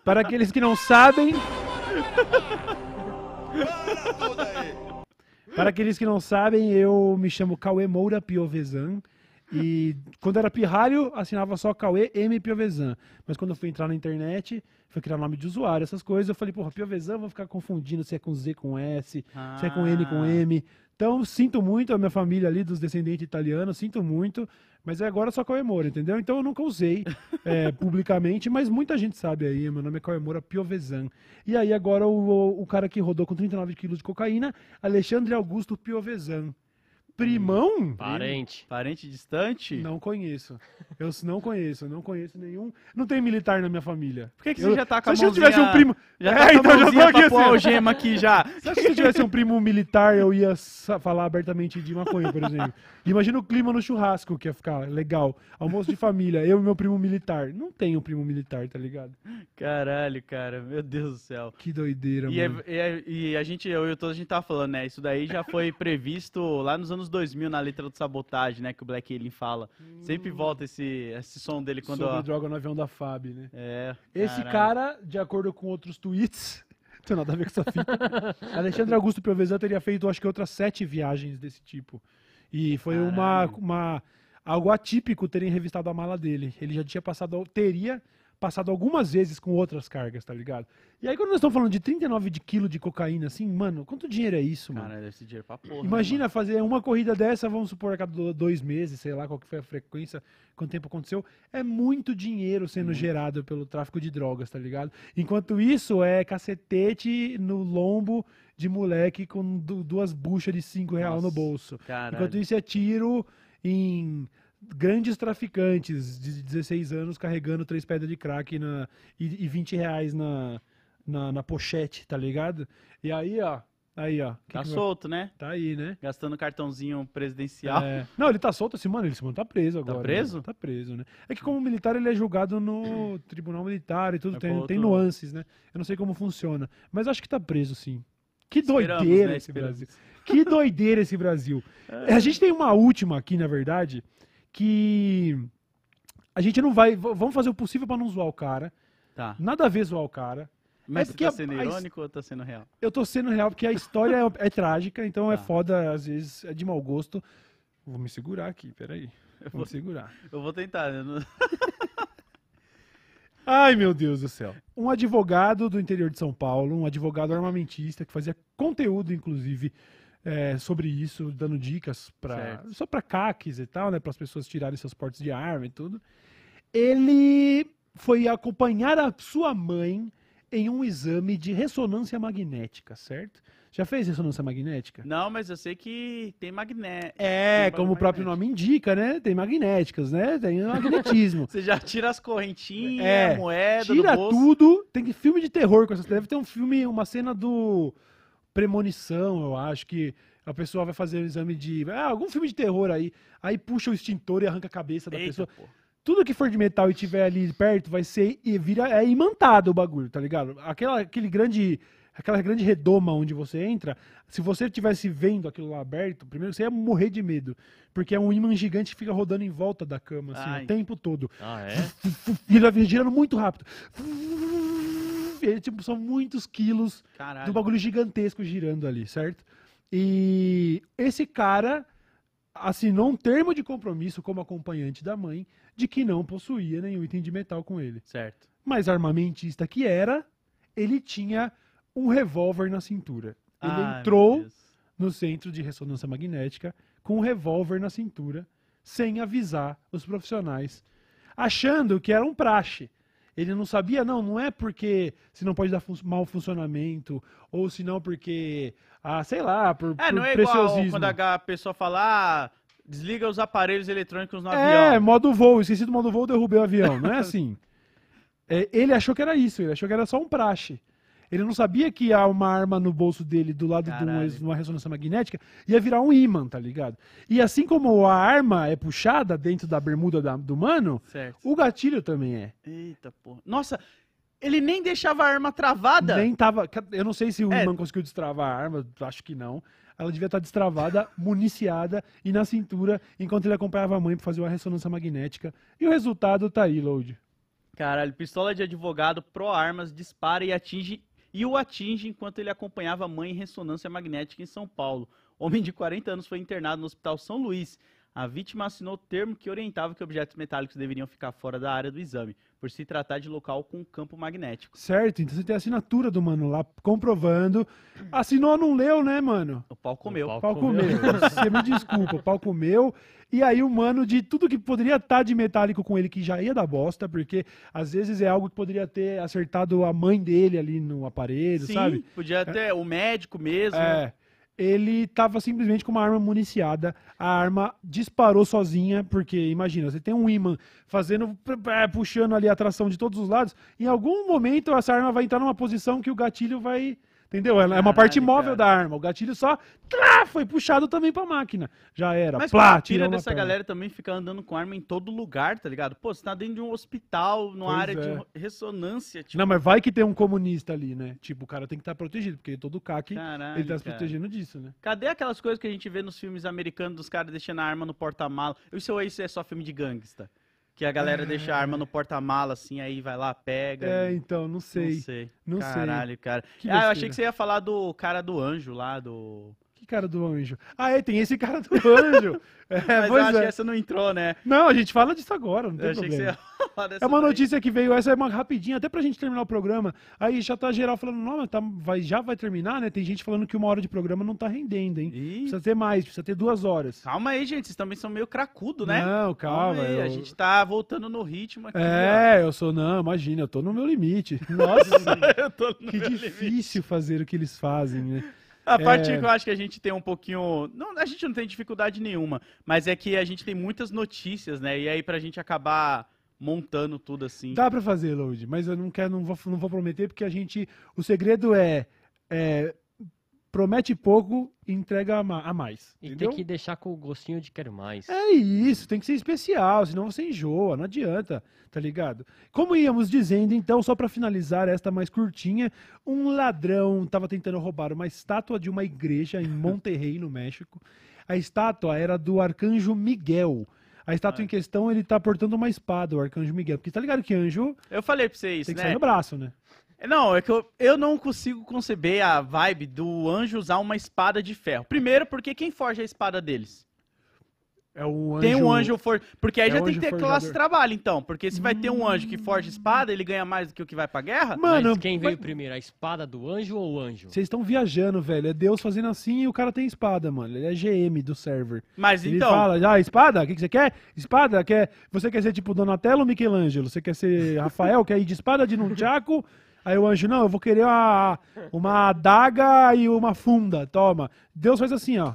Para aqueles que não sabem. Para aqueles que não sabem, eu me chamo Cauê Moura Piovesan. E quando era pirralho, assinava só Cauê M Piovesan. Mas quando eu fui entrar na internet, fui criar nome de usuário, essas coisas, eu falei, porra, Piovesan, vou ficar confundindo se é com Z com S, se é com N com Ah. M. Então, sinto muito a minha família ali, dos descendentes italianos, sinto muito. Mas agora só Cauê Moura, entendeu? Então eu nunca usei é, publicamente, mas muita gente sabe aí. Meu nome é Cauê Moura Piovesan. E aí agora o, o cara que rodou com 39 quilos de cocaína, Alexandre Augusto Piovesan. Primão? Parente. Parente distante? Não conheço. Eu não conheço, não conheço nenhum. Não tem militar na minha família. Por que, que Eu- você já tá com a se eu mãozinha... tivesse um primo. Já É, tá então já tô mãozinha aqui assim, algema aqui já. Se eu tivesse um primo militar, eu ia falar abertamente de maconha, por exemplo? Imagina o clima no churrasco que ia ficar legal. Almoço de família, eu e meu primo militar. Não tenho primo militar, tá ligado? Caralho, cara. Meu Deus do céu. Que doideira, E, é- mano. e é- e a gente, eu e o Todo, a gente tava falando, né? Isso daí já foi previsto lá nos anos 2000 na letra do sabotagem, né? Que o Black Alien fala. Sempre volta esse, esse som dele quando. Sobre ó, droga no avião da FAB, né? É. Esse caralho. cara, de acordo com outros tweets, não tem nada a ver com essa fita. Alexandre Augusto Piovesan teria feito, acho que, outras sete viagens desse tipo. E foi uma, uma. Algo atípico terem revistado a mala dele. Ele já tinha passado. Teria passado algumas vezes com outras cargas, tá ligado? E aí, quando nós estamos falando de 39 de quilo de cocaína, assim, mano, quanto dinheiro é isso, mano? Cara, deve ser dinheiro pra porra. né, Imagina fazer uma corrida dessa, vamos supor, a cada do- dois meses, sei lá qual que foi a frequência, quanto tempo aconteceu. É muito dinheiro sendo gerado pelo tráfico de drogas, tá ligado? Enquanto isso, é cacetete no lombo de moleque com du- duas buchas de cinco real no bolso. Caralho. Enquanto isso, é tiro em grandes traficantes de 16 anos carregando três pedras de crack na, e, e 20 reais na, na, na pochete, tá ligado? E aí, ó, aí, ó. que Tá que vai- solto, né? Tá aí, né? Gastando cartãozinho presidencial. É. Não, ele tá solto assim, mano. Ele Simão tá preso agora. preso? né? Tá preso, né? É que como militar ele é julgado no tribunal militar e tudo, É tem, pra tem outro- nuances, né? Eu não sei como funciona. Mas acho que tá preso, sim. Que Esperamos, doideira né? esse Esperamos. Brasil. Que doideira esse Brasil. A gente tem uma última aqui, na verdade, que a gente não vai. Vamos fazer o possível pra não zoar o cara. Tá. Nada a ver zoar o cara. Mas É você tá a- sendo a- irônico ou tá sendo real? Eu tô sendo real porque a história é, é trágica, então é Tá. foda, às vezes é de mau gosto. Vou me segurar aqui, peraí. Vou me segurar. Eu vou tentar. né? Não- Ai, meu Deus do céu. Um advogado do interior de São Paulo, um advogado armamentista que fazia conteúdo, inclusive, é, sobre isso, dando dicas para só para caques e tal, né, para as pessoas tirarem seus portes de arma e tudo. Ele foi acompanhar a sua mãe em um exame de ressonância magnética, certo? Já fez ressonância magnética? Não, mas eu sei que tem magné. É, Tem como o próprio nome indica, né? Tem magnéticas, né? Tem magnetismo. Você já tira as correntinhas, É, moeda Tira tudo. Tem que filme de terror com essas. Deve ter um filme, uma cena do Premonição, eu acho, que a pessoa vai fazer um exame de. Ah, algum filme de terror aí. Aí puxa o extintor e arranca a cabeça da Eita, pessoa. pô. Tudo que for de metal e tiver ali perto vai ser. E vira. É imantado o bagulho, tá ligado? Aquela, aquele grande. Aquela grande redoma onde você entra, se você tivesse vendo aquilo lá aberto, primeiro você ia morrer de medo. Porque é um imã gigante que fica rodando em volta da cama, assim, Ai. o tempo todo. Ah, é? E ele vai girando muito rápido. Aí, tipo, são muitos quilos Caralho. do bagulho gigantesco girando ali, certo? E esse cara assinou um termo de compromisso como acompanhante da mãe de que não possuía nenhum item de metal com ele. Certo. Mas armamentista que era, ele tinha um revólver na cintura. Ele Ai, entrou no centro de ressonância magnética com um revólver na cintura, sem avisar os profissionais, achando que era um praxe. Ele não sabia, não, não é porque se não pode dar fun mau funcionamento, ou se não porque, ah, sei lá, por, É, por não é igual quando a pessoa fala, ah, desliga os aparelhos eletrônicos no É, avião. modo voo, esqueci do modo voo, derrubei o avião, não é assim. É, ele achou que era isso, ele achou que era só um praxe. Ele não sabia que há uma arma no bolso dele do lado de uma, Caralho. de uma ressonância magnética ia virar um ímã, tá ligado? E assim como a arma é puxada dentro da bermuda da- do mano, Certo. o gatilho também é. Eita, porra. Nossa, ele nem deixava a arma travada. Nem tava. Eu não sei se o É. imã conseguiu destravar a arma, acho que não. Ela devia estar destravada, municiada e na cintura, enquanto ele acompanhava a mãe pra fazer uma ressonância magnética. E o resultado tá aí, Load. Caralho, pistola de advogado pro armas dispara e atinge e o atinge enquanto ele acompanhava a mãe em ressonância magnética em São Paulo. Homem de 40 anos foi internado no Hospital São Luís. A vítima assinou termo que orientava que objetos metálicos deveriam ficar fora da área do exame, por se tratar de local com campo magnético. Certo? Então você tem a assinatura do mano lá comprovando. Assinou, não leu, né, mano? O pau comeu. O O pau pau comeu. Você me desculpa, o pau comeu. E aí o mano de tudo que poderia estar de metálico com ele, que já ia dar bosta, porque às vezes é algo que poderia ter acertado a mãe dele ali no aparelho, Sim, sabe? podia ter o médico mesmo. É. Ele tava simplesmente com uma arma municiada. A arma disparou sozinha, porque imagina, você tem um imã fazendo, é, puxando ali a tração de todos os lados. Em algum momento essa arma vai entrar numa posição que o gatilho vai. Entendeu? Ela é uma parte Caralho, móvel cara. da arma. O gatilho só trá, foi puxado também pra máquina. Já era. Mas Plá, a tira dessa galera também fica andando com arma em todo lugar, tá ligado? Pô, você tá dentro de um hospital, numa Pois área é. de ressonância, tipo, Não, mas vai que tem um comunista ali, né? Tipo, o cara tem que estar protegido, porque todo CAC caralho, ele tá se cara. protegendo disso, né? Cadê aquelas coisas que a gente vê nos filmes americanos dos caras deixando a arma no porta-mala? Isso, isso é só filme de gangsta. Que a galera deixa a arma no porta-mala, assim, aí vai lá, pega. É, e- então, não sei. Não sei. Não sei. Caralho, cara. Que ah, eu achei que você ia falar do cara do anjo lá, do. Que cara do anjo? Ah, é, tem esse cara do anjo. É, Mas eu acho é. que essa não entrou, né? Não, a gente fala disso agora, não tem Eu achei que você problema. É uma daí. notícia que veio, essa é uma rapidinha, até pra gente terminar o programa. Aí já tá geral falando, não, mas tá, vai, já vai terminar, né? Tem gente falando que uma hora de programa não tá rendendo, hein? Ih, Precisa ter mais, precisa ter duas horas. Calma aí, gente. Vocês também são meio cracudo, né? Não, calma. aí, A eu- gente tá voltando no ritmo aqui. É, eu sou, não, imagina, eu tô no meu limite. Nossa, ó. Eu tô no que difícil limite. fazer o que eles fazem, né? A parte É. que eu acho que a gente tem um pouquinho. Não, a gente não tem dificuldade nenhuma, mas é que a gente tem muitas notícias, né? E aí, pra gente acabar montando tudo assim. Dá pra fazer, Load, mas eu não quero, não vou, não vou prometer, porque a gente. O segredo é. é, promete pouco e entrega a, ma- a mais. E entendeu? tem que deixar com o gostinho de quero mais. É isso, tem que ser especial, senão você enjoa, não adianta, tá ligado? Como íamos dizendo, então, só pra finalizar esta mais curtinha, um ladrão tava tentando roubar uma estátua de uma igreja em Monterrey, no México. A estátua era do arcanjo Miguel. A estátua Ah. em questão, ele tá portando uma espada, o arcanjo Miguel. Porque tá ligado que anjo Eu falei pra você isso, tem que né? sair no braço, né? Não, é que eu, eu não consigo conceber a vibe do anjo usar uma espada de ferro. Primeiro, porque quem forja a espada deles? É o anjo... Tem um anjo for... Porque aí é já tem que ter classe forjador. de trabalho, então. Porque se vai ter um anjo que forja espada, ele ganha mais do que o que vai pra guerra? Mano, Mas quem veio mas- primeiro, a espada do anjo ou o anjo? Vocês estão viajando, velho. É Deus fazendo assim e o cara tem espada, mano. Ele é GM do server. Mas Ele então. fala, ah, espada? O que, que você quer? Espada? Quer... Você quer ser tipo Donatello ou Michelangelo? Você quer ser Rafael? quer ir de espada de nunchaku? Aí o anjo, não, eu vou querer uma, uma adaga e uma funda. Toma. Deus faz assim, ó.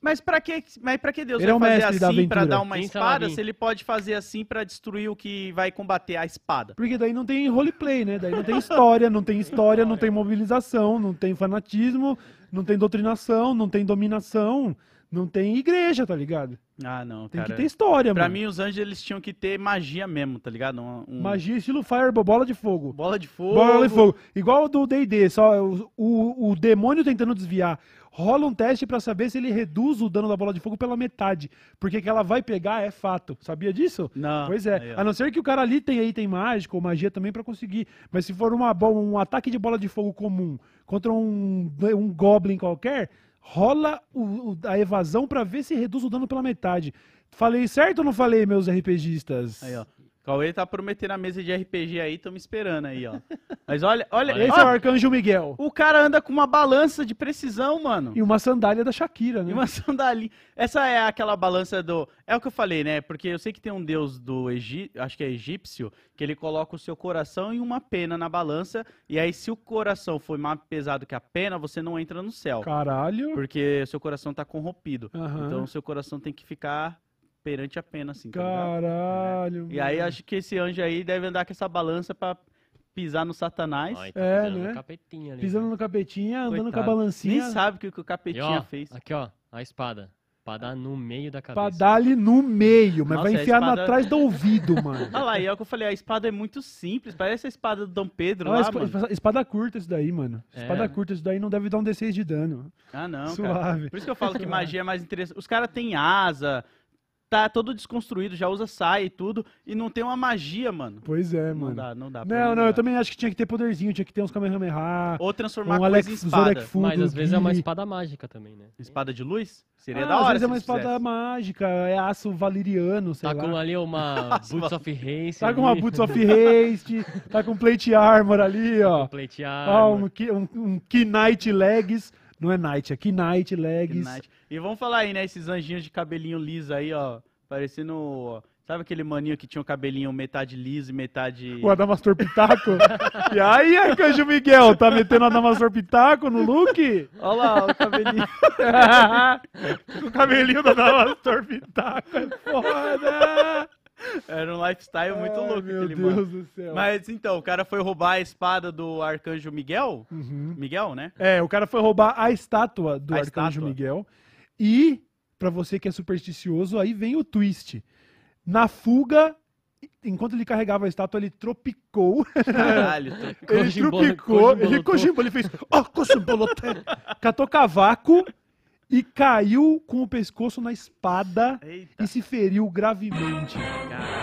Mas pra que, mas pra que Deus Ele é o vai fazer mestre da assim pra aventura. dar uma Quem espada se ele pode fazer assim pra destruir o que vai combater a espada? Porque daí não tem roleplay, né? Daí não tem história, não tem história, não tem mobilização, não tem fanatismo, não tem doutrinação, não tem dominação, não tem igreja, tá ligado? Ah, não, Tem cara. que ter história, Pra mano. mim, os anjos eles tinham que ter magia mesmo, tá ligado? Um, um- Magia estilo Fireball, bola de fogo. bola de fogo. Bola de fogo. Igual o do D&D, só o, o, o demônio tentando desviar. Rola um teste pra saber se ele reduz o dano da bola de fogo pela metade. Porque que ela vai pegar é fato. Sabia disso? Não. Pois é. Aí, ó. a não ser que o cara ali tenha item mágico ou magia também pra conseguir. Mas se for uma, bo- um ataque de bola de fogo comum contra um, um goblin qualquer, rola o- o- a evasão pra ver se reduz o dano pela metade. Falei certo ou não falei, meus RPGistas? Aí, ó. Cauê tá prometendo a mesa de RPG aí, tamo esperando aí, ó. Mas olha, olha, Esse ó, é o Arcanjo Miguel. o cara anda com uma balança de precisão, mano. E uma sandália da Shakira, né? E uma sandalinha. Essa é aquela balança do. É o que eu falei, né? Porque eu sei que tem um deus do Egito, acho que é egípcio, que ele coloca o seu coração em uma pena na balança. E aí, se o coração for mais pesado que a pena, você não entra no céu. Caralho. Porque o seu coração tá corrompido. Aham. Então, o seu coração tem que ficar perante a pena, assim, tá ligado? Caralho. E aí acho que esse anjo aí deve andar com essa balança pra pisar no satanás. Ó, e tá É, pisando né? no capetinha ali. Pisando né? no capetinha, andando com a balancinha. Nem sabe o que, que o E, capetinha ó, fez. Aqui, ó, a espada. Pra dar no meio da Pra cabeça. dar-lhe no meio, mas Nossa, vai enfiar na espada- atrás do ouvido, mano. Olha lá, e é o que eu falei, a espada é muito simples, parece a espada do Dom Pedro Ah, lá, espa- mano. espada curta isso daí, mano. É. Espada curta isso daí não deve dar um D6 de dano. Ah, não, cara. Suave. Por isso que eu falo que magia é mais interessante. Os caras têm asa, tá todo desconstruído, já usa saia e tudo, e não tem uma magia, mano. Pois é, Não mano. dá, não dá. pra Não, não, eu também acho que tinha que ter poderzinho, tinha que ter uns Kamehameha, Ou transformar um coisa Alex em espada. Full Mas às vezes é uma espada mágica também, né? Espada de luz? Seria Ah, da às hora vezes é uma espada fizesse. mágica, é aço valeriano, sei Tá lá. com ali uma Boots of Haste. Tá com uma Boots of Haste, tá com plate armor ali, ó. Pleitear. Ó, um, um, um Knight Legs. Não é Knight, é Knight Legs. Night. E vamos falar aí, né? Esses anjinhos de cabelinho liso aí, ó. Parecendo. ó, Sabe aquele maninho que tinha o cabelinho metade liso e metade. O Adamastor Pitaco. e aí, Arcanjo Miguel, tá metendo Adamastor Pitaco no look? Olha lá, o cabelinho. o cabelinho do Adamastor Pitaco é foda. Era um lifestyle muito Ai, louco meu aquele Deus mano. do céu. Mas então, o cara foi roubar a espada do arcanjo Miguel? Uhum. Miguel, né? É, o cara foi roubar a estátua do A Arcanjo estátua. Miguel. E, pra você que é supersticioso, aí vem o twist. Na fuga, enquanto ele carregava a estátua, ele tropicou. Caralho. tô- ele Cochimbolo- tropicou, ele cochimbo, ele fez. Ó, cochimboloté. Catou cavaco e caiu com o pescoço na espada Eita, e se feriu gravemente. caralho.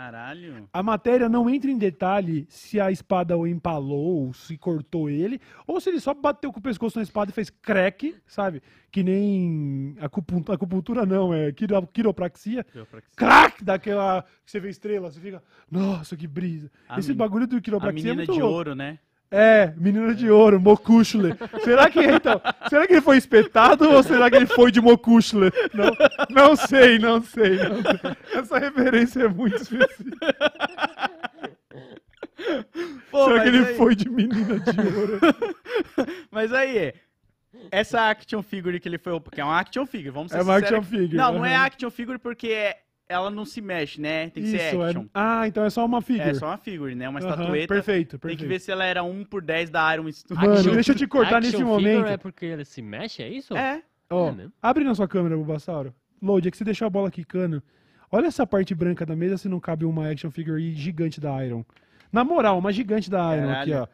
Caralho. A matéria não entra em detalhe se a espada o empalou, se cortou ele, ou se ele só bateu com o pescoço na espada e fez crack, sabe? Que nem acupuntura, acupuntura não, é quiro- quiropraxia. Crack! Daquela que você vê estrela, você fica, nossa, que brisa. A Esse bagulho do A quiropraxia é menina muito de louco. ouro, né? É, menina de ouro, Mokushule. Será que então? Será que ele foi espetado ou será que ele foi de Mokushule? Não, não sei, não sei, não sei. Essa referência é muito específica. Pô, será que ele aí- foi de menina de ouro? Mas aí, essa action figure que ele foi. Que é uma action figure, vamos ser É uma action que- figure, Não, não é aham. action figure porque é- ela não se mexe, né? Tem que ser Isso, action. é... Ah, então é só uma figure. É, só uma figure, né? Uma Aham, estatueta. Perfeito, Tem perfeito. que ver se ela era 1 por 10 da Iron Studio. Mano, Action deixa eu te cortar Action nesse figure momento. é porque ele se mexe, é isso? É. Ó, É abre na sua câmera, Bulbasauro. Load, é que você deixou a bola quicando. Olha essa parte branca da mesa se não cabe uma action figure aí gigante da Iron. Na moral, uma gigante da Iron aqui, ó.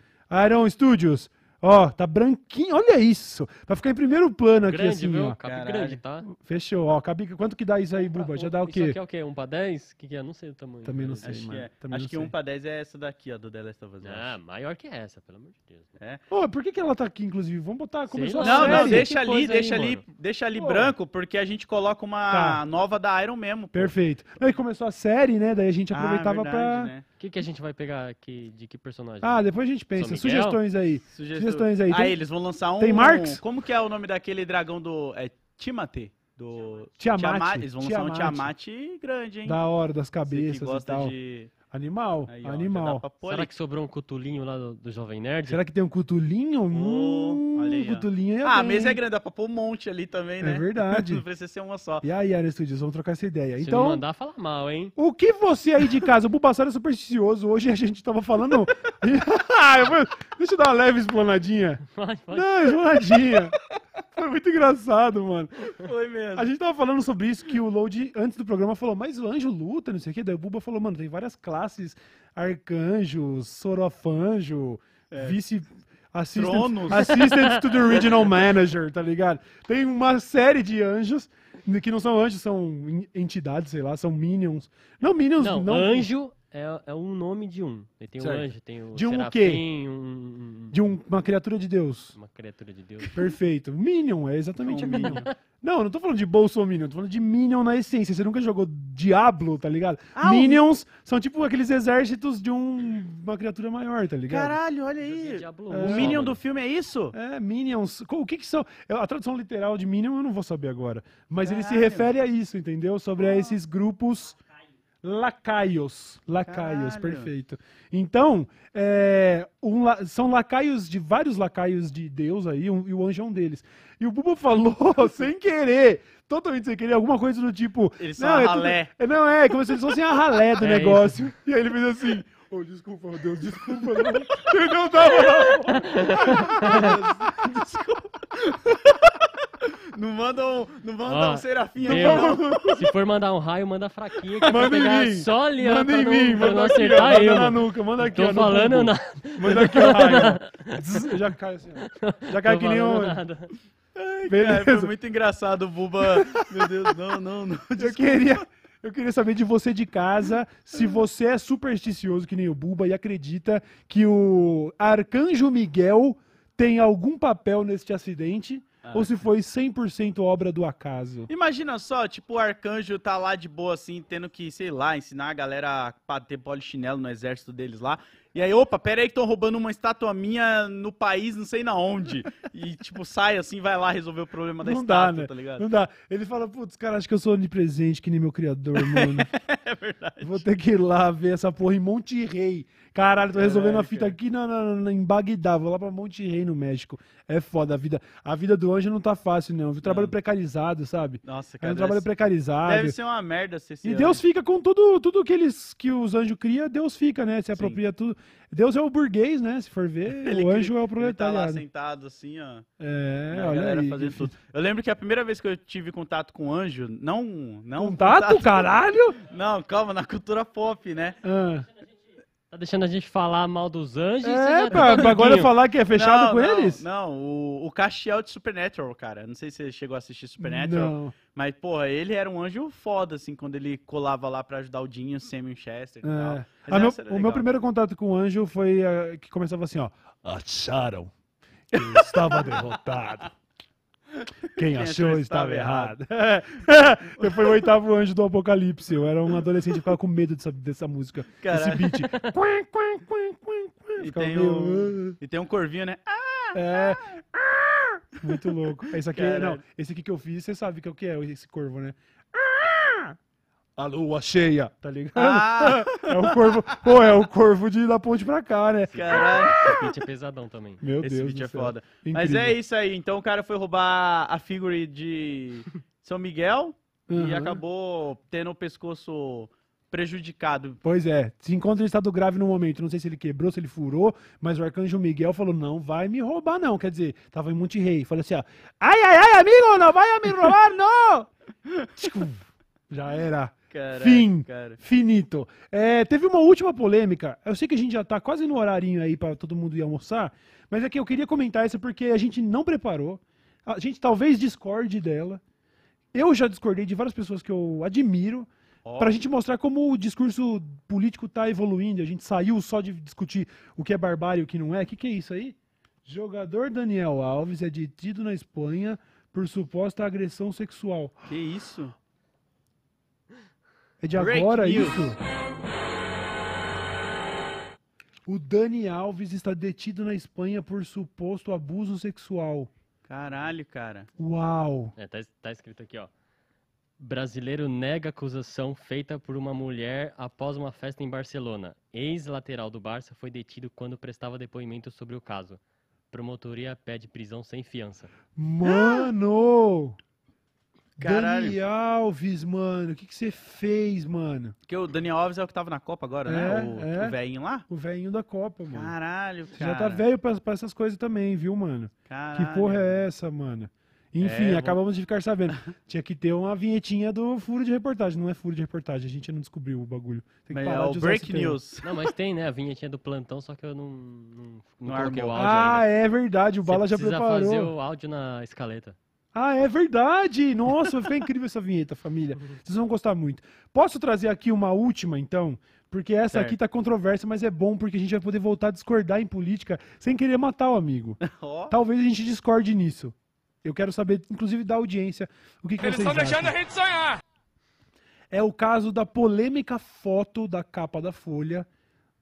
Iron Studios. Ó, tá branquinho. Olha isso. Vai ficar em primeiro plano aqui, Grande, assim, viu? ó. Cabe Caralho. grande, tá? Fechou, ó. Cabe... Quanto que dá isso aí, Buba? Já dá o Isso quê? aqui é o quê? 1 pra 10? O que, que é? Não sei o tamanho. Também não sei. Acho que, mano, é. também Acho não que sei. 1 pra 10 é essa daqui, ó, do The Last of Us. Ah, maior que essa, pelo amor de Deus. É. Ô, por que, que ela tá aqui, inclusive? Vamos botar. Começou Sei a. Não, não, série. deixa Que ali, aí, deixa ali, mano. deixa ali Pô. branco, porque a gente coloca uma Tá. nova da Iron mesmo. pô. Perfeito. Aí começou a série, né? Daí a gente Ah, aproveitava verdade, pra. né? O que, que a gente vai pegar aqui? De que personagem? Ah, depois a gente pensa. Sugestões aí. Sugestões aí. Ah, Tem- eles vão lançar um. Tem Marx? Como que é o nome daquele dragão do. É Timate? Do. Tiamat. Eles vão lançar um Tiamat. Grande, hein? Da hora, das Você que cabeças e gosta tal. de. Animal, Aí, ó, animal. Será que sobrou um cutulinho lá do, do Jovem Nerd? Será que tem um cutulinho? hum, olha aí, ó. cutulinho é Ah, a bem, mesa é grande, dá pra pôr um monte ali também, né? É verdade. Não precisa ser uma só. E aí, Iron Studios, vamos trocar essa ideia. Se então, não mandar, fala mal, hein? o que você aí de casa, o Bulbasaur é supersticioso, hoje a gente tava falando... ah, Deixa eu dar uma leve explanadinha. Não, explanadinha. Foi muito engraçado, mano. Foi mesmo. A gente tava falando sobre isso, que o Load, antes do programa, falou, mas o anjo luta, não sei o quê. Daí o Buba falou, mano, tem várias classes, arcanjo, sorofanjo, vice... Assistant, assistant to the Regional Manager, tá ligado? Tem uma série de anjos, que não são anjos, são en- entidades, sei lá, são minions. Não, minions, Não, não... anjo é, é um nome de um. Ele tem Certo. um anjo, tem o De um o quê? serafim, um, um- De um- uma criatura de Deus. uma criatura de Deus. Perfeito. Minion, é exatamente Um Minion. Não, eu não tô falando de Bolsominion, tô falando de Minion na essência. Você nunca jogou Diablo, tá ligado? Ah, o- Minions são tipo aqueles exércitos de um- uma criatura maior, tá ligado? Caralho, olha aí. Diablo É. O Minion do filme é isso? É, Minions. O que que são? A tradução literal de Minion eu não vou saber agora. Mas ele se Caralho. refere a isso, entendeu? Sobre a esses grupos lacaios. Lacaios, Caralho. perfeito. Então, é, um são lacaios de vários lacaios de Deus aí, um- e o anjo é um deles. E o Buba falou, sem querer, totalmente sem querer, alguma coisa do tipo. Eles são não, a é tudo- ralé." é, não, é, como se eles fossem a ralé do É negócio. E aí ele fez assim. Ô, desculpa, meu Deus, desculpa, não. Ele não tava lá. Não manda um, não manda Ó, um aqui, não. Se for mandar um raio, manda fraquinho. Que Manda em mim. só ali, ó, Manda pra em não, mim, pra não manda aqui, ó, acertar manda eu, na mano. nuca, manda aqui, ó, Tô no falando bumbum. nada. Manda aqui o raio. ó. Zzz, Já cai assim, ó. Já cai Tô que nem falando um... nada. Cara, Beleza. foi muito engraçado o Buba. Meu Deus, não, não, não. Eu queria, eu queria saber de você de casa se você é supersticioso que nem o Buba e acredita que o Arcanjo Miguel tem algum papel neste acidente ou se foi 100% obra do acaso. Imagina só, tipo, o arcanjo tá lá de boa, assim, tendo que, sei lá, ensinar a galera a bater polichinelo no exército deles lá. E aí, opa, pera aí que estão roubando uma estátua minha no país, não sei na onde. E, tipo, sai assim, vai lá resolver o problema da Não dá, estátua, né? tá ligado? Não dá. Ele fala, putz, cara, acho que eu sou onipresente que nem meu criador, mano. É verdade. Vou ter que ir lá ver essa porra em Monte Rei. Caralho, tô resolvendo a Caralho, fita aqui na, na- na- em Bagdá. Vou lá pra Monte Rei, no México. É foda. A vida, a vida do anjo não tá fácil, não. viu? Trabalho Não. precarizado, sabe? Nossa, É cara. um trabalho precarizado. deve ser uma merda ser E Deus anjo. fica com tudo, tudo que eles que os anjos criam, Deus fica, né? Se apropria tudo. Deus é o burguês, né? Se for ver, Ele o anjo é o Ele tá lá sentado assim, ó. É, olha galera aí. fazendo tudo. Eu lembro que a primeira vez que eu tive contato com anjo, não. não Contato, caralho? Não, calma, na cultura pop, né? Ah. Tá deixando a gente falar mal dos anjos. É, pra, tá pra agora amiguinho. falar que é fechado não, com não, eles? Não, o, o Castiel de Supernatural, cara. Não sei se você chegou a assistir Supernatural. Não. Mas, porra, ele era um anjo foda, assim, quando ele colava lá pra ajudar o Dinho, Sam e tal. É. Mas Ah, meu- o meu legal. primeiro contato com o anjo foi ah, que começava assim, ó. Acharam que eu estava derrotado. Quem achou estava errado. eu fui o oitavo anjo do apocalipse. Eu era um adolescente que ficava com medo dessa, dessa música. Caralho. beat. E tem, meio, o, e tem um corvinho, né? Ah, É. Muito louco. Esse aqui, Caralho. não, esse aqui que eu fiz, você sabe que é o que é esse corvo, né? A lua cheia, tá ligado? Ah! É o corvo. Pô, é o corvo de da ponte pra cá, né? caralho. Esse beat é pesadão também. Meu Esse Deus vídeo do é céu. foda. Mas Incrível. é isso aí. Então o cara foi roubar a figure de São Miguel e Uhum. acabou tendo o pescoço prejudicado. Pois é, se encontra em estado grave no momento. Não sei se ele quebrou, se ele furou, mas o arcanjo Miguel falou: não vai me roubar, não. Quer dizer, tava em Monte Rei. Falou assim: ó, ai, ai, ai, amigo, não vai me roubar, não! Já era. Caralho, Fim. cara. Finito. É, teve uma última polêmica. Eu sei que a gente já tá quase no horarinho aí pra todo mundo ir almoçar, mas é que eu queria comentar essa porque a gente não preparou. A gente talvez discorde dela. Eu já discordei de várias pessoas que eu admiro. Pra gente mostrar como o discurso político tá evoluindo. A gente saiu só de discutir o que é barbárie e o que não é. O que, que é isso aí? Jogador Daniel Alves é detido na Espanha por suposta agressão sexual. Que isso? É de Break agora news. isso? O Dani Alves está detido na Espanha por suposto abuso sexual. Caralho, cara. Uau! É, tá, tá escrito aqui, ó. Brasileiro nega acusação feita por uma mulher após uma festa em Barcelona. Ex-lateral do Barça foi detido quando prestava depoimento sobre o caso. Promotoria pede prisão sem fiança. Mano! Caralho. Dani Alves, mano, o que que você fez, mano? Porque o Daniel Alves é o que tava na Copa agora, É, né? O, é. o velhinho lá? O velhinho da Copa, mano. Caralho, Você cara. já tá velho pra, pra essas coisas também, viu, mano? Caralho. Que porra é essa, mano? Enfim, É, vou- acabamos de ficar sabendo. Tinha que ter uma vinhetinha do furo de reportagem. Não é furo de reportagem, a gente não descobriu o bagulho. Tem que Mas parar é o de usar Break. News. Não, mas tem, né? A vinhetinha do plantão, só que eu não, não, não Não coloquei o áudio Ah, ainda. é verdade, o Você Bala já precisa preparou. fazer o áudio na escaleta. Ah, é verdade! Nossa, vai ficar incrível essa vinheta, família. Vocês vão gostar muito. Posso trazer aqui uma última, então? Porque essa Certo. aqui tá controversa, mas é bom porque a gente vai poder voltar a discordar em política sem querer matar o amigo. Ó, Talvez a gente discorde nisso. Eu quero saber, inclusive, da audiência, o que, que vocês acham. gente sonhar. É o caso da polêmica foto da capa da Folha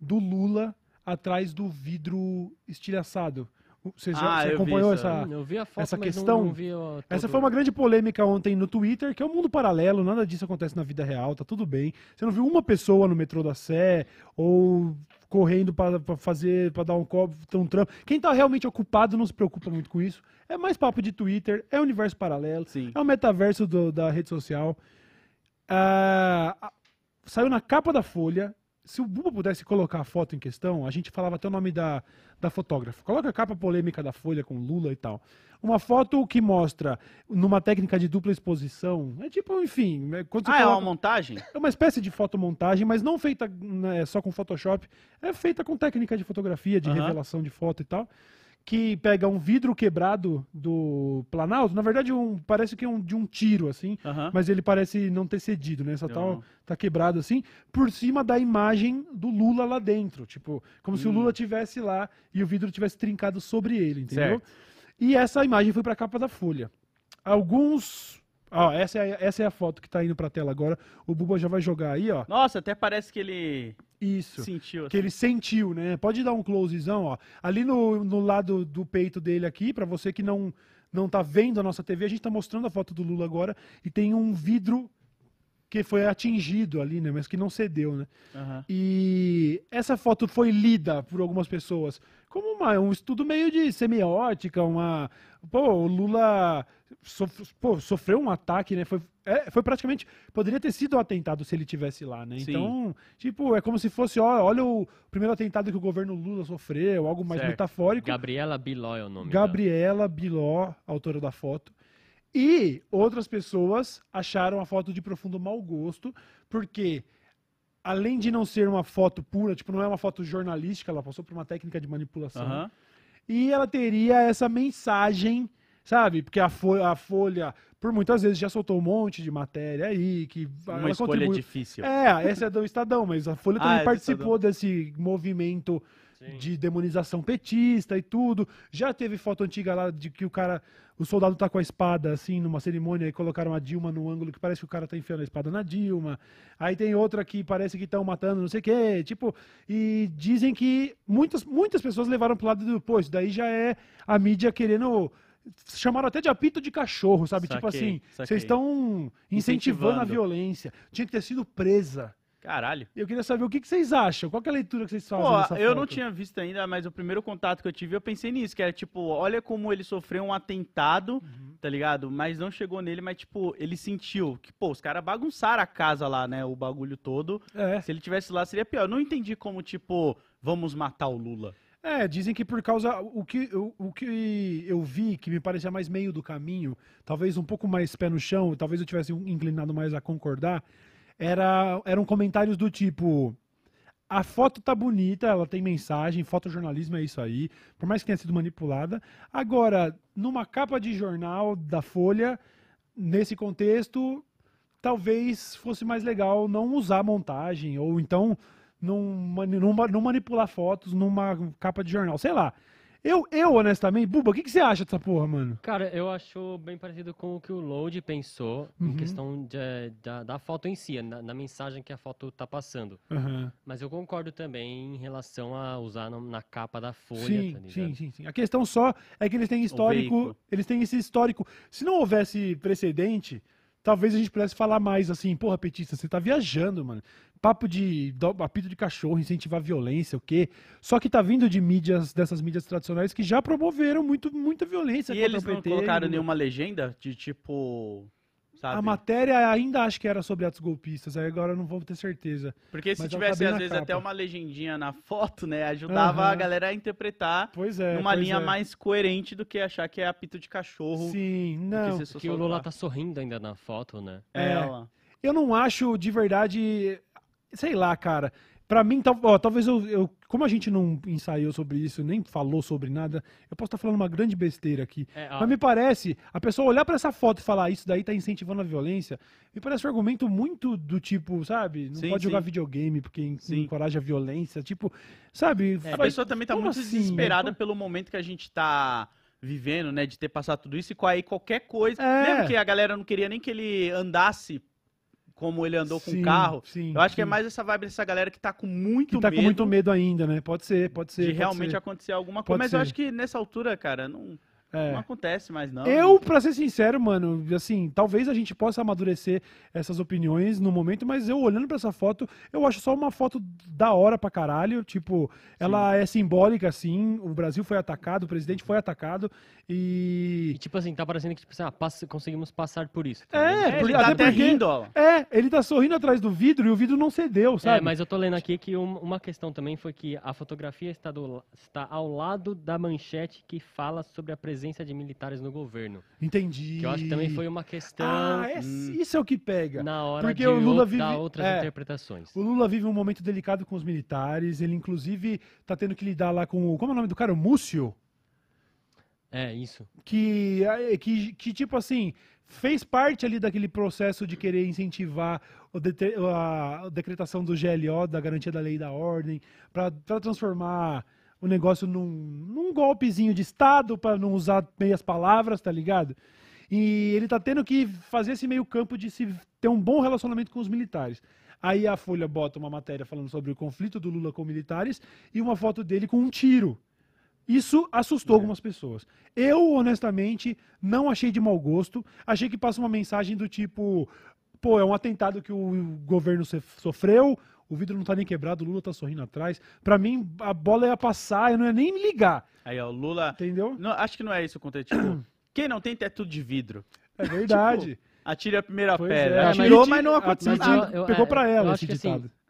do Lula atrás do vidro estilhaçado. Você já Ah, você vi acompanhou essa. Vi a foto, essa questão- não, não o Essa foi uma grande polêmica ontem no Twitter, que é um mundo paralelo, nada disso acontece na vida real, tá tudo bem. Você não viu uma pessoa no metrô da Sé ou correndo pra pra fazer, pra dar um copo, ter um trampo. Quem tá realmente ocupado não se preocupa muito com isso. É mais papo de Twitter, é universo paralelo, Sim. é o metaverso do- da rede social. Ah, saiu na capa da Folha. Se o Buba pudesse colocar a foto em questão, a gente falava até o nome da, da fotógrafa. Coloca a capa polêmica da Folha com Lula e tal. Uma foto que mostra, numa técnica de dupla exposição, é tipo, enfim, é quando Ah, é coloca- uma montagem? é uma espécie de fotomontagem, mas não feita né, só com Photoshop, é feita com técnica de fotografia, de Aham. revelação de foto e tal, que pega um vidro quebrado do Planalto, na verdade um, parece que é um, de um tiro, assim, mas ele parece não ter cedido, né? Só tá, tá quebrado assim, por cima da imagem do Lula lá dentro. Tipo, como se o Hum. Lula tivesse lá e o vidro tivesse trincado sobre ele, entendeu? Certo. E essa imagem foi pra capa da Folha. Alguns. Ó, essa é, a- essa é a foto que tá indo pra tela agora. O Buba já vai jogar aí, ó. Nossa, até parece que ele Isso. sentiu. Que ele sentiu, né? Pode dar um closezão, ó. Ali no, no lado do peito dele aqui, pra você que não não tá vendo a nossa TV, a gente tá mostrando a foto do Lula agora e tem um vidro que foi atingido ali, né? Mas que não cedeu, né? Aham. E essa foto foi lida por algumas pessoas como uma- um estudo meio de semiótica, uma. Pô, o Lula sof- pô, sofreu um ataque, né? Foi, é, foi praticamente. Poderia ter sido um atentado se ele tivesse lá, né? Sim. Então, tipo, é como se fosse, ó, olha o primeiro atentado que o governo Lula sofreu, algo mais Certo. metafórico. Gabriela Biló é o nome dela. Gabriela Biló, autora da foto. E outras pessoas acharam a foto de profundo mau gosto, porque além de não ser uma foto pura, tipo, não é uma foto jornalística, ela passou por uma técnica de manipulação. Aham. E ela teria essa mensagem, sabe? Porque a, Fo- a Folha, por muitas vezes, já soltou um monte de matéria aí, que Uma escolha contribuiu- difícil. é, essa é do Estadão, mas a Folha Ah, também é do participou desse movimento Sim. de demonização petista e tudo. Já teve foto antiga lá de que o cara, o soldado tá com a espada assim numa cerimônia e colocaram a Dilma no ângulo que parece que o cara tá enfiando a espada na Dilma. Aí tem outra que parece que estão matando não sei o quê, tipo, e dizem que muitas muitas pessoas levaram pro lado do, pô, isso daí já é a mídia querendo chamaram até de apito de cachorro, sabe? tipo Saquei, assim, saquei. vocês estão incentivando a Incentivando. violência. Tinha que ter sido presa. Caralho. Eu queria saber o que, que vocês acham. Qual é a leitura que vocês fazem Pô, eu foto? não tinha visto ainda, mas o primeiro contato que eu tive, eu pensei nisso, que era tipo, olha como ele sofreu um atentado, Uhum. tá ligado? Mas não chegou nele, mas tipo, ele sentiu que, pô, os caras bagunçaram a casa lá, né? O bagulho todo. É. Se ele tivesse lá, seria pior. Eu não entendi como, tipo, vamos matar o Lula. É, dizem que por causa. O que, o, o que eu vi, que me parecia mais meio do caminho, talvez um pouco mais pé no chão, talvez eu tivesse inclinado mais a concordar, era, eram comentários do tipo. A foto tá bonita, ela tem mensagem, fotojornalismo é isso aí, por mais que tenha sido manipulada. Agora, numa capa de jornal da Folha, nesse contexto, talvez fosse mais legal não usar montagem, ou então não, não, não manipular fotos numa capa de jornal, sei lá. Eu, eu honestamente, Buba, o que, que você acha dessa porra, mano? Cara, eu acho bem parecido com o que o Load pensou Uhum. em questão de- da, da foto em si, na, na mensagem que a foto tá passando. Aham. Mas eu concordo também em relação a usar no- na capa da folha, Sim, tá sim, sim, sim. A questão só é que eles têm histórico, eles têm esse histórico. Se não houvesse precedente, talvez a gente pudesse falar mais assim, porra, petista, você tá viajando, mano. Papo de apito de cachorro, incentivar violência, o quê? Só que tá vindo de mídias, dessas mídias tradicionais que já promoveram muito, muita violência E eles não PT, colocaram Lula. nenhuma legenda de tipo. Sabe? A matéria ainda acho que era sobre atos golpistas, aí agora eu não vou ter certeza. Porque se tivesse, às vezes, capa. até uma legendinha na foto, né? Ajudava a Aham. galera a interpretar Pois é. numa pois linha é. mais coerente do que achar que é apito de cachorro. Sim, que não. Porque o Lula tá sorrindo ainda na foto, né? É, É. ela. Eu não acho de verdade. Sei lá, cara. Pra mim, tal- ó, talvez eu, eu- Como a gente não ensaiou sobre isso, nem falou sobre nada, eu posso estar falando uma grande besteira aqui. É, a- Mas me parece, a pessoa olhar pra essa foto e falar isso daí tá incentivando a violência, me parece um argumento muito do tipo, sabe? Não Sim, pode jogar sim. videogame porque encoraja a violência. Tipo, sabe? A faz- pessoa também tá muito assim? desesperada Pô, pelo momento que a gente tá vivendo, né? De ter passado tudo isso e aí qualquer coisa. É. Lembra que a galera não queria nem que ele andasse como ele andou com Sim, o carro. sim, Eu acho que é sim. mais essa vibe dessa galera que tá com muito Que tá medo com muito medo ainda, né? Pode ser, pode ser. de pode realmente ser. acontecer alguma Pode coisa. Mas eu ser. acho que nessa altura, cara, não, É. não acontece mais, não. Eu, pra ser sincero, mano, assim, talvez a gente possa amadurecer essas opiniões no momento, mas eu olhando pra essa foto, eu acho só uma foto da hora pra caralho. Tipo, ela é simbólica, assim. O Brasil foi atacado, o presidente foi atacado E e. tipo assim, tá parecendo que tipo, assim, ah, passa- conseguimos passar por isso. tá É? É, ele tá até até porque- rindo, ó. É, ele tá sorrindo atrás do vidro e o vidro não cedeu, sabe? É, mas eu tô lendo aqui que um- uma questão também foi que a fotografia está, do- está ao lado da manchete que fala sobre a presença de militares no governo. Entendi. Que eu acho que também foi uma questão Ah, é- isso é o que pega. na hora porque de o Lula vive- outras é. interpretações. O Lula vive um momento delicado com os militares. Ele, inclusive, tá tendo que lidar lá com o. Como é o nome do cara? O Múcio? É, isso. que, eh, que, que, tipo assim, fez parte ali daquele processo de querer incentivar a decretação do GLO, da garantia da lei e da ordem, para transformar o negócio num, num golpezinho de Estado, para não usar meias palavras, tá ligado? E ele tá tendo que fazer esse meio campo de se ter um bom relacionamento com os militares. Aí a Folha bota uma matéria falando sobre o conflito do Lula com militares e uma foto dele com um tiro. Isso assustou algumas pessoas. Eu, honestamente, não achei de mau gosto. Achei que passa uma mensagem do tipo: pô, é um atentado que o governo sofreu, o vidro não tá nem quebrado, o Lula tá sorrindo atrás. Pra mim, a bola ia passar, eu não ia nem me ligar, Aí, ó, o Lula. entendeu? Não, acho que não é isso o contexto. Tipo, quem não tem teto de vidro? É verdade. Atire a primeira Pois pedra. é, Atirou, mas- mas não aconteceu mas nada. eu- pegou pra ela esse assim, ditado. em-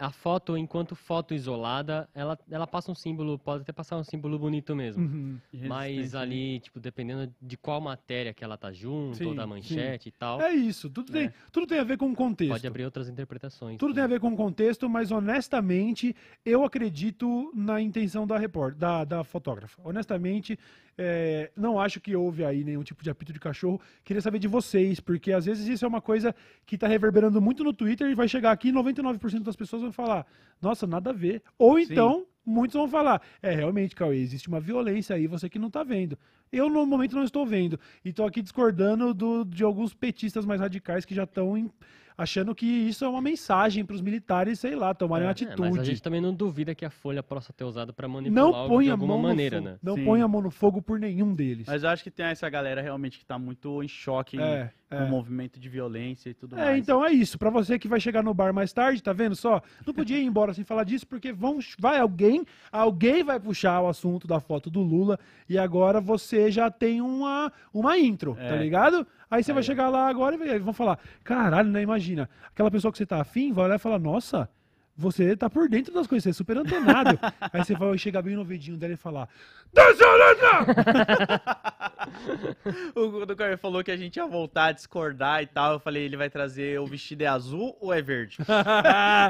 a foto, enquanto foto isolada, ela, ela passa um símbolo, pode até passar um símbolo bonito mesmo. Uhum. Mas Resistência, né? ali, tipo, dependendo de qual matéria que ela tá junto, Sim, ou da sim. manchete e tal, É isso, tudo tem, tudo tem a ver com o contexto. pode abrir outras interpretações. Tudo tem a ver com o contexto, mas honestamente, eu acredito na intenção da repórter, da, da fotógrafa. Honestamente, é, não acho que houve aí nenhum tipo de apito de cachorro. Queria saber de vocês, porque às vezes isso é uma coisa que tá reverberando muito no Twitter e vai chegar aqui e 99% das pessoas vão falar, nossa, nada a ver. Ou Sim. então, muitos vão falar, é, realmente, Cauê, existe uma violência aí, você que não tá vendo. Eu, no momento, não estou vendo. E tô aqui discordando do- de alguns petistas mais radicais que já estão achando que isso é uma mensagem para os militares, sei lá, tomarem uma É, atitude. mas a gente também não duvida que a folha possa ter usado pra manipular não algo põe de a alguma mão maneira, no fogo. né? Não Sim. põe a mão no fogo por nenhum deles. Mas eu acho que tem essa galera realmente que tá muito em choque É, com é. o movimento de violência e tudo É, mais. então é isso. Pra você que vai chegar no bar mais tarde, tá vendo só? Não podia ir embora sem falar disso, porque vão, vai alguém, alguém vai puxar o assunto da foto do Lula e agora você já tem uma, uma intro, tá É. ligado? Aí você vai ó. chegar lá agora e vão falar, caralho, né? Imagina, aquela pessoa que você tá afim vai olhar e falar, nossa, você tá por dentro das coisas, você é super antenado. Aí você vai chegar bem no ouvidinho dela e falar, Desce a letra! O do Caio falou que a gente ia voltar a discordar e tal. Eu falei, ele vai trazer o vestido é azul ou é verde?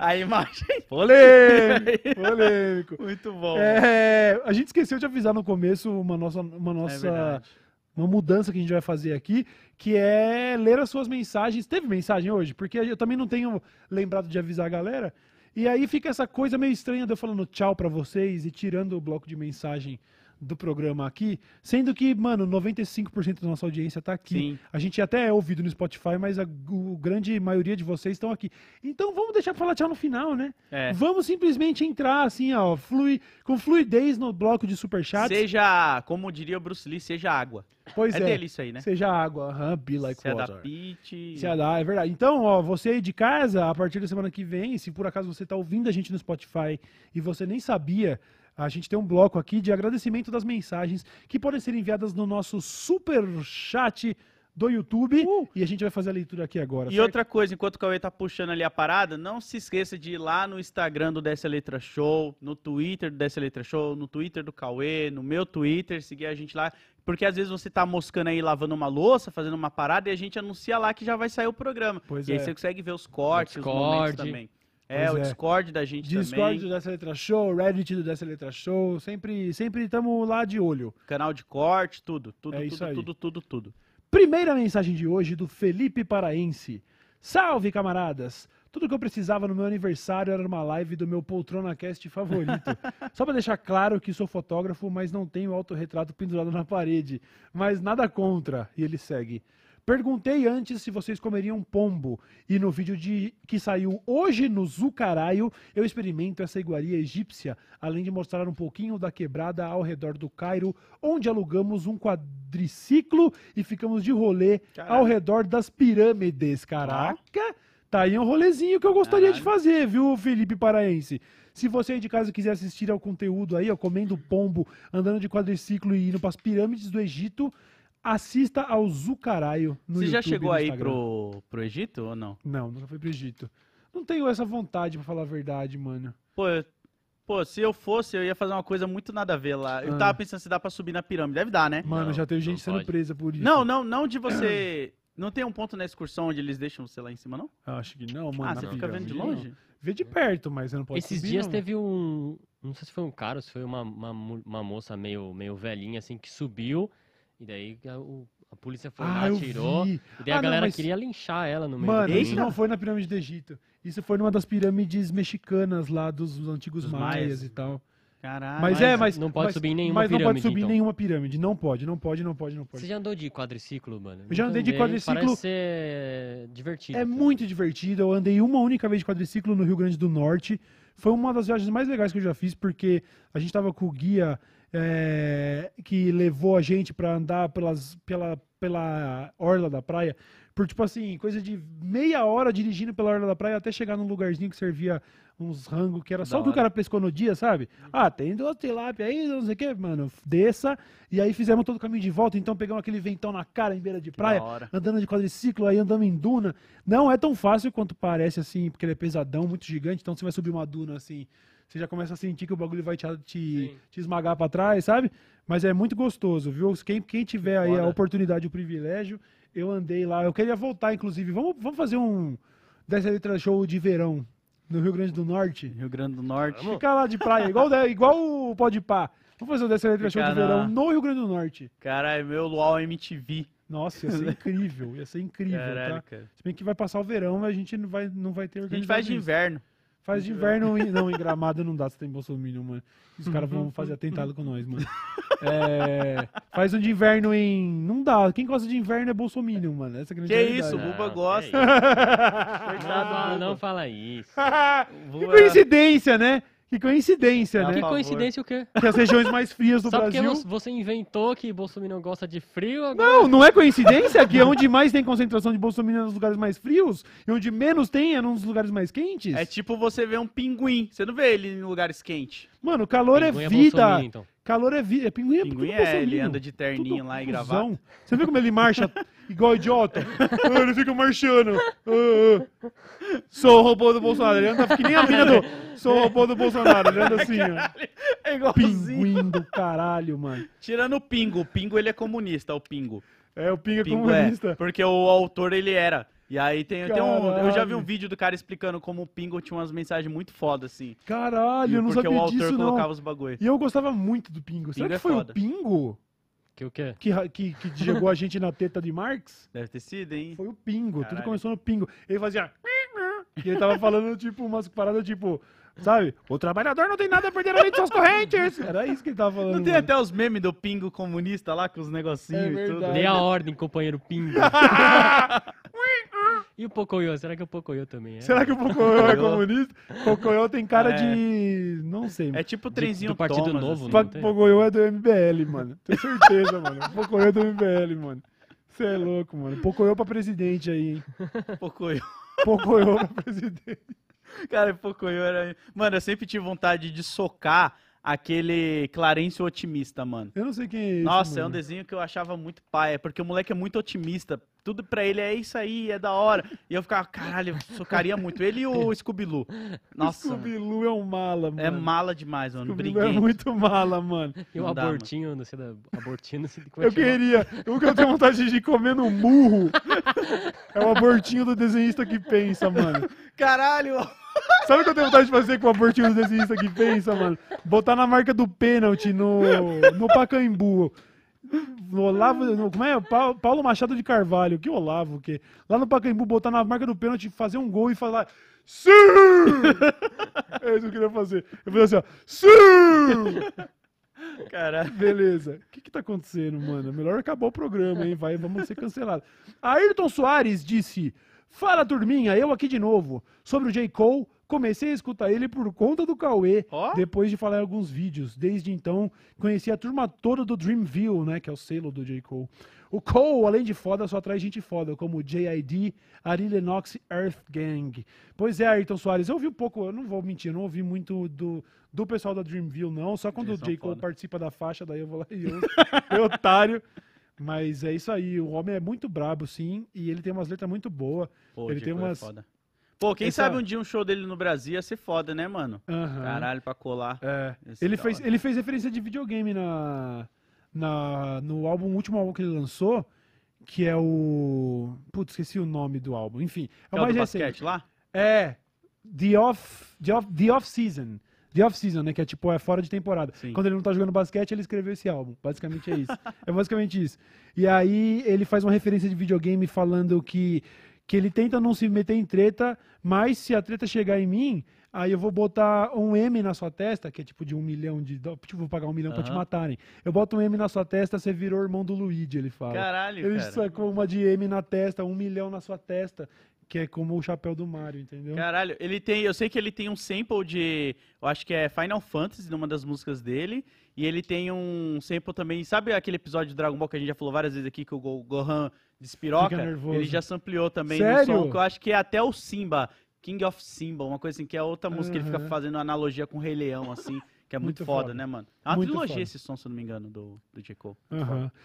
a imagem. Polêmico, polêmico. Muito bom. É, a gente esqueceu de avisar no começo uma nossa, uma É nossa verdade. Uma mudança que a gente vai fazer aqui, que é ler as suas mensagens. Teve mensagem hoje? Porque eu também não tenho lembrado de avisar a galera. E aí fica essa coisa meio estranha de eu falando tchau pra vocês e tirando o bloco de mensagem do programa aqui, sendo que, mano, 95% da nossa audiência tá aqui. Sim. A gente até é ouvido no Spotify, mas a o grande maioria de vocês estão aqui. Então vamos deixar pra falar tchau no final, né? É. Vamos simplesmente entrar assim, ó, flui, com fluidez no bloco de superchats. Seja, como diria o Bruce Lee, seja água. Pois é, é, dele isso aí, né? seja água, aham, be like Se é da water. Pit. Se dá, é verdade. Então, ó, você aí de casa, a partir da semana que vem, se por acaso você tá ouvindo a gente no Spotify e você nem sabia, a gente tem um bloco aqui de agradecimento das mensagens que podem ser enviadas no nosso super chat do YouTube e a gente vai fazer a leitura aqui agora. Uh! E certo? outra coisa, enquanto o Cauê tá puxando ali a parada, não se esqueça de ir lá no Instagram do Dessa Letra Show, no Twitter do Dessa Letra Show, no Twitter do Cauê, no meu Twitter, seguir a gente lá. Porque às vezes você tá moscando aí, lavando uma louça, fazendo uma parada, e a gente anuncia lá que já vai sair o programa. Pois e aí é. você consegue ver os cortes, os momentos Discord. também. É, Pois o é. Discord da gente Discord do também. Dessa Letra Show, Reddit do Dessa Letra Show, sempre sempre estamos lá de olho. Canal de corte, tudo. Tudo, É tudo, aí. tudo, tudo, tudo. Primeira mensagem de hoje do Felipe Paraense. Salve, camaradas! Tudo que eu precisava no meu aniversário era uma live do meu Poltrona Cast favorito. Só pra deixar claro que sou fotógrafo, mas não tenho autorretrato pendurado na parede. Mas nada contra. E ele segue. Perguntei antes se vocês comeriam pombo. E no vídeo de que saiu hoje no Zucaraio, eu experimento essa iguaria egípcia, além de mostrar um pouquinho da quebrada ao redor do Cairo, onde alugamos um quadriciclo e ficamos de rolê Caralho. ao redor das pirâmides. Caraca! Tá aí um rolezinho que eu gostaria de fazer, viu, Felipe Paraense? Se você aí de casa quiser assistir ao conteúdo aí, ó, comendo pombo, andando de quadriciclo e indo pras pirâmides do Egito, assista ao Zucaraio no Você já YouTube e chegou aí pro, pro Egito ou não? Não, nunca fui pro Egito. Não tenho essa vontade, pra falar a verdade, mano. Pô, eu- pô, se eu fosse, eu ia fazer uma coisa muito nada a ver lá. Eu Ah. tava pensando se dá pra subir na pirâmide. Deve dar, né? Mano, Não, já teve gente sendo pode. presa por isso. Não, não, não de você. Não tem um ponto na excursão onde eles deixam você lá em cima, não? Acho que não, mano. ah, você fica vendo de longe? não. Vê de perto, mas você não pode Esses subir, dias não. teve um. Não sei se foi um cara ou se foi uma, uma, uma moça meio, meio velhinha, assim, que subiu. E daí a, o- a polícia foi Ah, lá, eu tirou. vi. E daí a Ah, não, galera mas- queria linchar ela no meio Mano, isso não foi na pirâmide do Egito. Isso foi numa das pirâmides mexicanas lá dos antigos Dos maias, maias. e tal. Caralho. mas, mas é, mas não pode mas- subir em nenhuma Mas não pode pirâmide, subir então. nenhuma pirâmide. Não pode, não pode, não pode, não pode. Você já andou de quadriciclo, mano? Eu já andei de quadriciclo. Parece ser divertido. É cara. muito divertido. Eu andei uma única vez de quadriciclo no Rio Grande do Norte. Foi uma das viagens mais legais que eu já fiz, porque a gente tava com o guia é, que levou a gente pra andar pelas, pela, pela orla da praia. Por, tipo assim, coisa de meia hora dirigindo pela orla da praia até chegar num lugarzinho que servia uns rangos que era só Da o que o cara pescou no dia, sabe? Ah, tem duas tilápia aí, não sei o que, mano. Desça. E aí fizemos todo o caminho de volta. Então pegamos aquele ventão na cara em beira de praia andando de quadriciclo, aí andando em duna. Não é tão fácil quanto parece, assim, porque ele é pesadão, muito gigante. Então você vai subir uma duna, assim, você já começa a sentir que o bagulho vai te, te, te esmagar pra trás, sabe? Mas é muito gostoso, viu? Quem, quem tiver aí a oportunidade, o privilégio, eu andei lá. Eu queria voltar, inclusive. Vamos, vamos fazer um dessa letra show de verão no Rio Grande do Norte. Rio Grande do Norte. Ficar lá de praia, igual, igual o Pode Pá. Vamos fazer o dessa letra show de na- verão no Rio Grande do Norte. Caralho, meu Luau MTV. Nossa, ia ser incrível, ia ser incrível, Caralho, tá? cara. Se bem que vai passar o verão, a gente não vai, não vai ter A gente faz de inverno. Faz de inverno, em- não, em Gramado não dá se tem Bolsonaro, mano. Os caras vão fazer atentado com nós, mano. É, faz um de inverno em... Não dá, quem gosta de inverno é Bolsonaro, mano. Essa é a grande Que realidade. isso, o Não, Buba que gosta. Não, não fala isso. que Buba- coincidência, né? Que coincidência, Tá né? Que coincidência o quê? Que as regiões mais frias do Só porque Brasil... você- você inventou que Bolsonaro gosta de frio, agora... Não, não é coincidência que onde mais tem concentração de Bolsonaro é nos lugares mais frios e onde menos tem é nos lugares mais quentes? É tipo você ver um pinguim. Você não vê ele em lugares quentes. Mano, calor Pinguim é é vida. Bolsominion, então. calor é vida. É pinguim é Pinguim tudo é, ele bolsominion. anda de terninho Tudo lá e gravata. Você viu como ele marcha igual idiota? Ah, ele fica marchando. Ah, ah. Sou o robô do Bolsonaro. Ele anda que nem a mina do. Sou o robô do Bolsonaro. Ele anda assim, ó. É igualzinho. Pinguim do caralho, mano. Tirando o Pingo. O Pingo, ele é comunista, o Pingo. É o Pingo comunista. é. Porque o autor, ele era. E aí tem, tem um... Eu já vi um vídeo do cara explicando como o Pingo tinha umas mensagens muito fodas, assim. Caralho, eu não porque sabia o autor disso, não. colocava os bagulho. E eu gostava muito do Pingo. Será Pingo que é foi foda. o Pingo Que o quê? que, que, que jogou a gente na teta de Marx? Deve ter sido, hein? Foi o Pingo, tudo Caralho. começou no Pingo. Ele fazia. E ele tava falando, tipo, umas paradas tipo, sabe? O trabalhador não tem nada a perder além de suas correntes. Era isso que ele tava falando. Não tem mano. até os memes do Pingo comunista lá, com os negocinhos É e tudo. verdade. Dê a ordem, companheiro Pingo. e o Pocoyo? Será que o Pocoyo também é? Será que o Pocoyo é comunista? Pocoyo tem cara É. de. Não sei. É tipo o De- trenzinho do Partido Thomas, Novo, assim. não? Pocoyo é do MBL, mano. Tenho certeza, mano. Pocoyo é do MBL, mano. Você é louco, mano. Pocoyo pra presidente aí, hein? Pocoyo. Pocoyo pra presidente. Cara, Pocoyo era... Mano, eu sempre tive vontade de socar aquele Clarence Otimista, mano. Eu não sei quem é esse. Nossa, é um mano. desenho que eu achava muito paia, porque o moleque é muito otimista. Tudo pra ele é isso aí, é da hora. E eu ficava, caralho, eu socaria muito. Ele e o Scooby-Loo. Nossa, mano. Scooby-Doo é um mala, mano. é mala demais, mano. Scooby-Doo é muito mala, mano. E o Não dá, abortinho, não sei da... Abortinho, não sei como é Eu queria. O que eu tenho vontade de comer no murro é o abortinho do desenhista que pensa, mano. Caralho! Sabe o que eu tenho vontade de fazer com o abortinho do desenhista que pensa, mano? Botar na marca do pênalti no, no Pacaembu. No Olavo, no, como é? Pa- Paulo Machado de Carvalho. Que Olavo, o quê? Lá no Pacaembu, botar na marca do pênalti, fazer um gol e falar. Sim! É isso que eu queria fazer. Eu falei assim, ó. Sim! Caralho. Beleza. O que que tá acontecendo, mano? Melhor acabar o programa, hein? Vai, vamos ser cancelados. Ayrton Soares disse: Fala, turminha, eu aqui de novo. Sobre o J. Cole, comecei a escutar ele por conta do Cauê, Ó. depois de falar em alguns vídeos. Desde então, conheci a turma toda do Dreamville, né? Que é o selo do J. Cole. O Cole, além de foda, só traz gente foda, como J.I.D., Ari Lennox Earth Gang. Pois é, Ayrton Soares, eu ouvi um pouco, eu não vou mentir, eu não ouvi muito do, do pessoal da Dreamville, não. Só quando Eles o J. Cole foda. participa da faixa, daí eu vou lá e ouço. É otário. Mas é isso aí, o homem é muito brabo, sim, e ele tem umas letras muito boas. Pô, Ele tem é umas-. Pô, quem Essa- sabe um dia um show dele no Brasil ia ser foda, né, mano? Aham. Caralho, pra colar. É. Ele fez, hora. ele fez referência de videogame na, na, no álbum, último álbum que ele lançou, que é o. Putz, esqueci o nome do álbum. Enfim, é É o o mais do recente. basquete lá? É. The Off, The Off, The Off Season. The Off Season, né? Que é tipo, é fora de temporada. Sim. Quando ele não tá jogando basquete, ele escreveu esse álbum. Basicamente é isso. é basicamente isso. E aí ele faz uma referência de videogame falando que, que ele tenta não se meter em treta, mas se a treta chegar em mim, aí eu vou botar um M na sua testa, que é tipo de um milhão de dólares. Tipo, vou pagar um milhão pra te matarem. Eu boto um M na sua testa, você virou irmão do Luigi, ele fala. Caralho, ele cara. sacou uma de M na testa, um milhão na sua testa, que é como o chapéu do Mario, entendeu? Caralho, ele tem. Eu sei que ele tem um sample de. Eu acho que é Final Fantasy, numa das músicas dele. E ele tem um sample também. Sabe aquele episódio de Dragon Ball que a gente já falou várias vezes aqui, que o Go- Gohan despiroca? Ele já sampleou também Sério? no som, que eu acho que é até o Simba. King of Simba, uma coisa assim, que é outra música que ele fica fazendo analogia com o Rei Leão, assim, que é muito, Muito foda, foda. né, mano? É uma Muito trilogia foda. esse som, se não me engano, do, do J. Cole.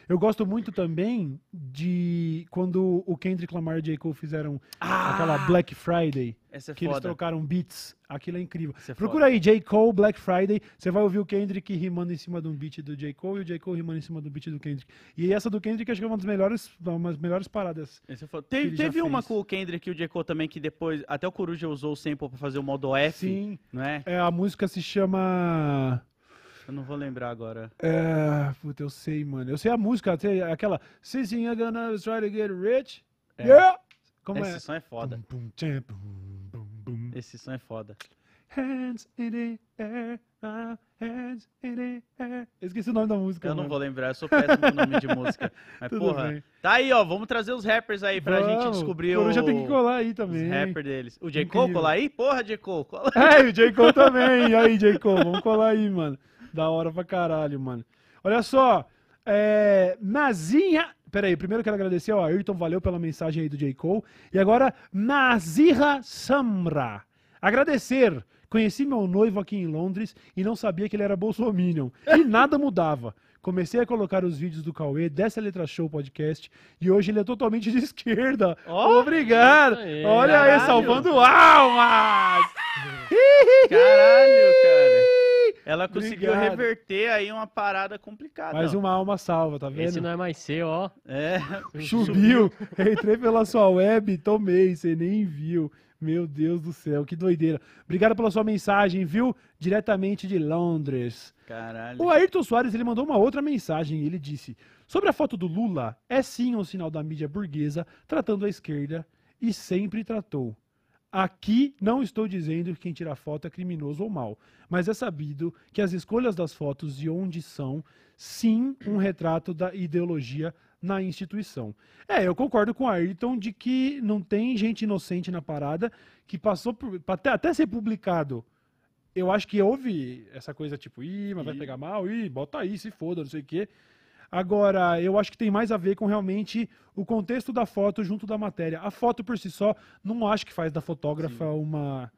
Eu gosto muito também de quando o Kendrick Lamar e J. Cole fizeram aquela Black Friday, Essa é que eles foda. trocaram beats. Aquilo é incrível. É Procura foda. aí, J. Cole, Black Friday. Você vai ouvir o Kendrick rimando em cima de um beat do J. Cole e o J. Cole rimando em cima do beat do Kendrick. E essa do Kendrick acho que é uma das melhores, uma das melhores paradas. Esse é foda. Teve, uma fez. com o Kendrick e o J. Cole também, que depois, até o Coruja usou o sample pra fazer o modo F, Sim. não é? É, a música se chama. Eu não vou lembrar agora. É, puta, eu sei, mano. Eu sei a música, sei aquela. Sissing, I'm gonna try to get rich. É. Yeah! Como Esse é? som é foda. Tcham, bum, bum, bum. Esse som é foda. Hands in the air, ah, hands in the air. Eu esqueci o nome da música. Eu não mano. vou lembrar, eu sou péssimo com nome de música. Mas, Tudo porra, bem. tá aí, ó. Vamos trazer os rappers aí pra gente Vamos. descobrir Coruja o, tem que colar aí os também. rappers deles. O J. Cole colar aí? Porra, J. Cole, cola. É, e o J. Cole também. E aí, J. Cole, vamos colar aí, mano. Da hora pra caralho, mano. Olha só. É, Nazinha. Pera aí, primeiro eu quero agradecer ao Ayrton, valeu pela mensagem aí do J. Cole. E agora, Nazira Samra. Agradecer. Conheci meu noivo aqui em Londres e não sabia que ele era bolsominion. E nada mudava. Comecei a colocar os vídeos do Cauê, dessa Letra Show podcast, e hoje ele é totalmente de esquerda. Ó, Obrigado! aí, Olha aí, caralho. salvando almas! Caralho, cara. Ela conseguiu Obrigado. reverter aí uma parada complicada. Mais uma alma salva, tá vendo? Esse não é mais seu, ó. É. Subiu, entrei pela sua web, tomei, você nem viu. Meu Deus do céu, que doideira. Obrigado pela sua mensagem, viu? Diretamente de Londres. Caralho. O Ayrton Soares ele mandou uma outra mensagem. Ele disse: Sobre a foto do Lula, é sim um sinal da mídia burguesa tratando a esquerda e sempre tratou. Aqui não estou dizendo que quem tira foto é criminoso ou mal, mas é sabido que as escolhas das fotos e onde são, sim, um retrato da ideologia na instituição. É, eu concordo com o Ayrton de que não tem gente inocente na parada que passou por. Até, até ser publicado eu acho que houve essa coisa tipo, ih, mas vai pegar mal, ih, bota aí, se foda, não sei o quê. Agora, eu acho que tem mais a ver com realmente o contexto da foto junto da matéria. A foto por si só, não acho que faz da fotógrafa uma,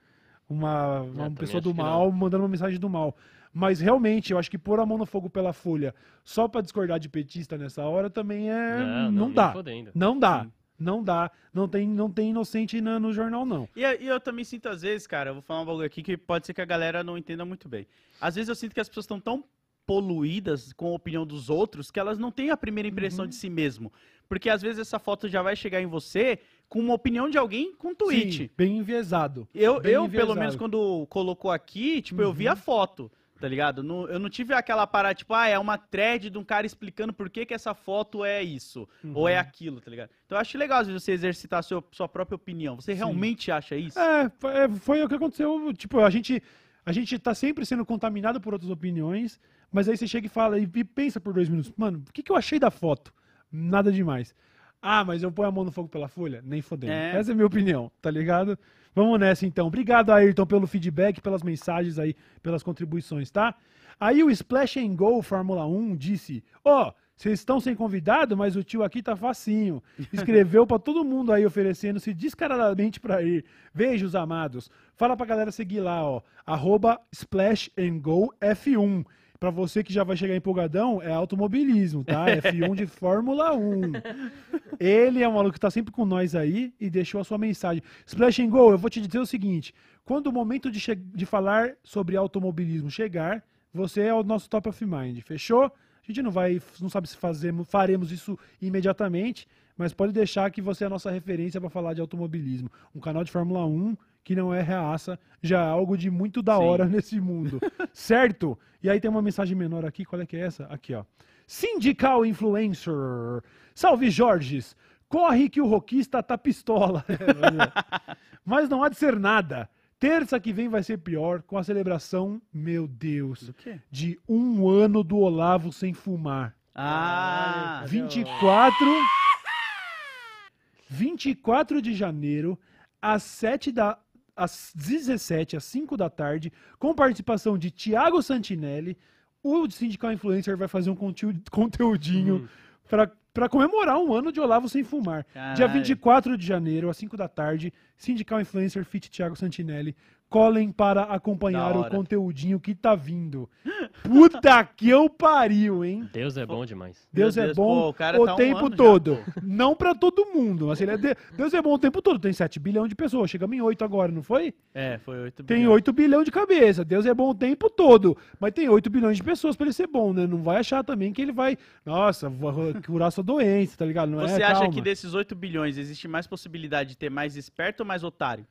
uma, uma também pessoa do mal mandando uma mensagem do mal. Mas realmente, eu acho que pôr a mão no fogo pela folha só pra discordar de petista nessa hora também é. Não, nem dá. fodendo. Não dá. Não dá. Não tem, não tem inocente na- no jornal, não. E, e eu também sinto, às vezes, cara, eu vou falar um bagulho aqui que pode ser que a galera não entenda muito bem. Às vezes eu sinto que as pessoas estão tão poluídas com a opinião dos outros que elas não têm a primeira impressão Uhum. de si mesmo. Porque às vezes essa foto já vai chegar em você com uma opinião de alguém com tweet. Sim, bem enviesado. Eu, Bem eu pelo enviesado. menos, quando colocou aqui, tipo, eu Uhum. vi a foto, tá ligado? Não- eu não tive aquela parada, tipo, ah, é uma thread de um cara explicando por que, que essa foto é isso, ou Uhum. é aquilo, tá ligado? Então eu acho legal, às vezes, você exercitar a sua, sua própria opinião. Você Sim. realmente acha isso? É, foi, é, foi o que aconteceu. Tipo, a gente. A gente tá sempre sendo contaminado por outras opiniões, mas aí você chega e fala e, pensa por dois minutos, mano, o que, que eu achei da foto? Nada demais. Ah, mas eu ponho a mão no fogo pela folha? Nem fodendo. É. Essa é a minha opinião, tá ligado? Vamos nessa então. Obrigado, Ayrton, pelo feedback, pelas mensagens aí, pelas contribuições, tá? Aí o Splash and Go Fórmula 1 disse: Ó, vocês estão sem convidado, mas o tio aqui tá facinho. Escreveu pra todo mundo aí oferecendo-se descaradamente pra ir. Beijos, amados. Fala pra galera seguir lá, ó. Arroba Splash and Go F1. Pra você que já vai chegar empolgadão, é automobilismo, tá? F1 de Fórmula 1. Ele é um maluco que tá sempre com nós aí e deixou a sua mensagem. Splash and Go, eu vou te dizer o seguinte: quando o momento de, de falar sobre automobilismo chegar, você é o nosso top of mind. Fechou? A gente não vai, não sabe se fazemos, faremos isso imediatamente, mas pode deixar que você é a nossa referência para falar de automobilismo. Um canal de Fórmula 1 que não é reaça, já é algo de muito da Sim. hora nesse mundo. certo? E aí tem uma mensagem menor aqui, qual é que é essa? Aqui, ó. Sindical Influencer. Salve, Jorges. Corre que o roquista tá pistola. Mas não há de ser nada. Terça que vem vai ser pior, com a celebração, meu Deus, Do quê? de um ano do Olavo sem fumar. Ah, Caralho. 24. 24 de janeiro, às 7 da. Às 17, às 5 da tarde, com participação de Tiago Santinelli, o Sindical Influencer vai fazer um conteú- conteúdinho pra para comemorar um ano de Olavo sem fumar. Dia Caralho. 24 de janeiro, às 5 da tarde, Sindical Influencer Fit Tiago Santinelli. Colhem para acompanhar o conteúdinho que tá vindo. Puta que eu pariu, hein? Deus é bom demais. Deus, é Deus, bom pô, o cara o tá um tempo já, todo. pô. não pra todo mundo. Mas ele é de- Deus é bom o tempo todo. Tem 7 bilhões de pessoas. Chegamos em 8 agora, não foi? É, foi 8 Tem 8 bilhões de cabeça. Deus é bom o tempo todo. Mas tem 8 bilhões de pessoas pra ele ser bom, né? Não vai achar também que ele vai, nossa, curar sua doença, tá ligado? Não Você é, acha calma. que desses 8 bilhões existe mais possibilidade de ter mais esperto ou mais otário?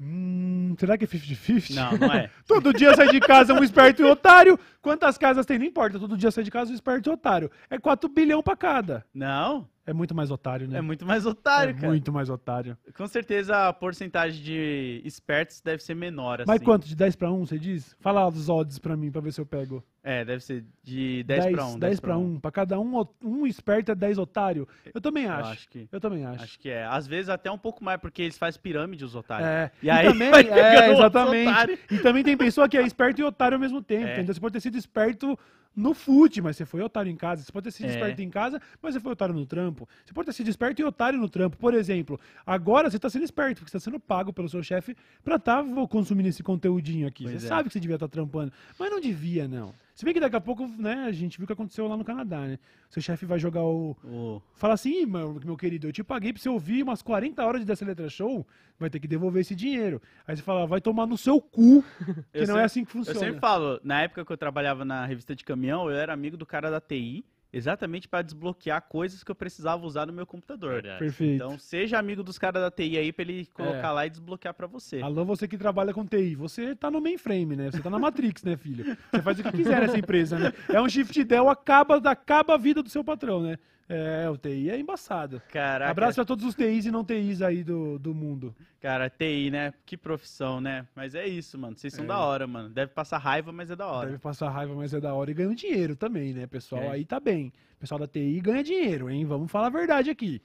Hum, será que é 50-50? Não, não é. Todo dia sai de casa um esperto e um otário. Quantas casas tem? Não importa. Todo dia sai de casa um esperto e um otário. É 4 bilhões pra cada. Não, É muito mais otário, né? é muito mais otário, É cara. muito mais otário. Com certeza a porcentagem de espertos deve ser menor, assim. Mas quanto? De 10 pra 1, você diz? Fala os odds pra mim, pra ver se eu pego. É, deve ser de 10, pra 1. 10 pra 1. Pra cada um, um esperto é 10 otário. Eu também Eu acho. acho que, Eu também acho. acho que é. Às vezes até um pouco mais, porque eles fazem pirâmide, os otários. É. E aí também, é, exatamente. E também tem pessoa que é esperto e otário ao mesmo tempo, É. entendeu? Você pode ter sido esperto no fute, mas você foi otário em casa. Você pode ter sido É. esperto em casa, mas você foi otário no trampo. Você pode ter sido esperto e otário no trampo. Por exemplo, agora você tá sendo esperto, porque você tá sendo pago pelo seu chefe pra estar consumindo esse conteúdinho aqui. Pois você é. sabe que você devia estar trampando, mas não devia, não. Se bem que daqui a pouco, né, a gente viu o que aconteceu lá no Canadá, né? Seu chefe vai jogar o, O- Fala assim, "Ih, meu, meu querido, eu te paguei pra você ouvir umas 40 horas de Dessa Letra Show, vai ter que devolver esse dinheiro. Aí você fala, vai tomar no seu cu, que Eu não sempre- é assim que Eu funciona. sempre falo, na época que eu trabalhava na revista de caminhão, eu era amigo do cara da TI, exatamente para desbloquear coisas que eu precisava usar no meu computador. Verdade. Perfeito. Então, seja amigo dos caras da TI aí pra ele colocar É. lá e desbloquear pra você. Alô, você que trabalha com TI, você tá no mainframe, né? Você tá na Matrix, né, filho? Você faz o que quiser nessa empresa, né? É um shift del, acaba, acaba a vida do seu patrão, né? É, o TI é embaçado. Caraca, Abraço a todos os TIs e não TIs aí do, do mundo. cara, TI, né? Que profissão, né? Mas é isso, mano. Vocês são É. da hora, mano. Deve passar raiva, mas é da hora. Deve passar raiva, mas é da hora e ganha um dinheiro também, né? Pessoal É. aí tá bem. Pessoal da TI ganha dinheiro, hein? Vamos falar a verdade aqui.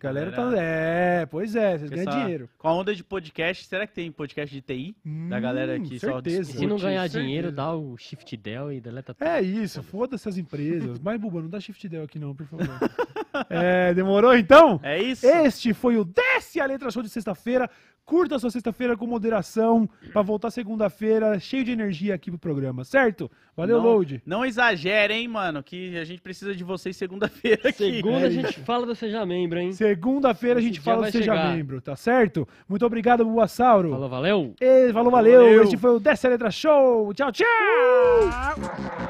Galera tá. Galera- É, pois é, vocês ganham Essa- dinheiro. Com a onda de podcast, será que tem podcast de TI? Da galera que só certeza. E se não ganhar certeza. dinheiro, dá o Shift Del e deleta tudo. É isso, foda-se as empresas. Mas, Buba, não dá shift del aqui não, por favor. é, demorou então? É isso? Este foi o Desce a Letra Show de sexta-feira. Curta a sua sexta-feira com moderação pra voltar segunda-feira cheio de energia aqui pro programa, certo? Valeu, não, Load. Não exagere, hein, mano, que a gente precisa de vocês segunda-feira aqui. Segunda É a gente fala do Seja Membro, hein? Segunda-feira a gente fala do Seja chegar. Membro, tá certo? Muito obrigado, Buassauro. Falou, valeu! E, falou, valeu. Valeu. Este foi o Desce a Letra Show. Tchau, tchau. Let's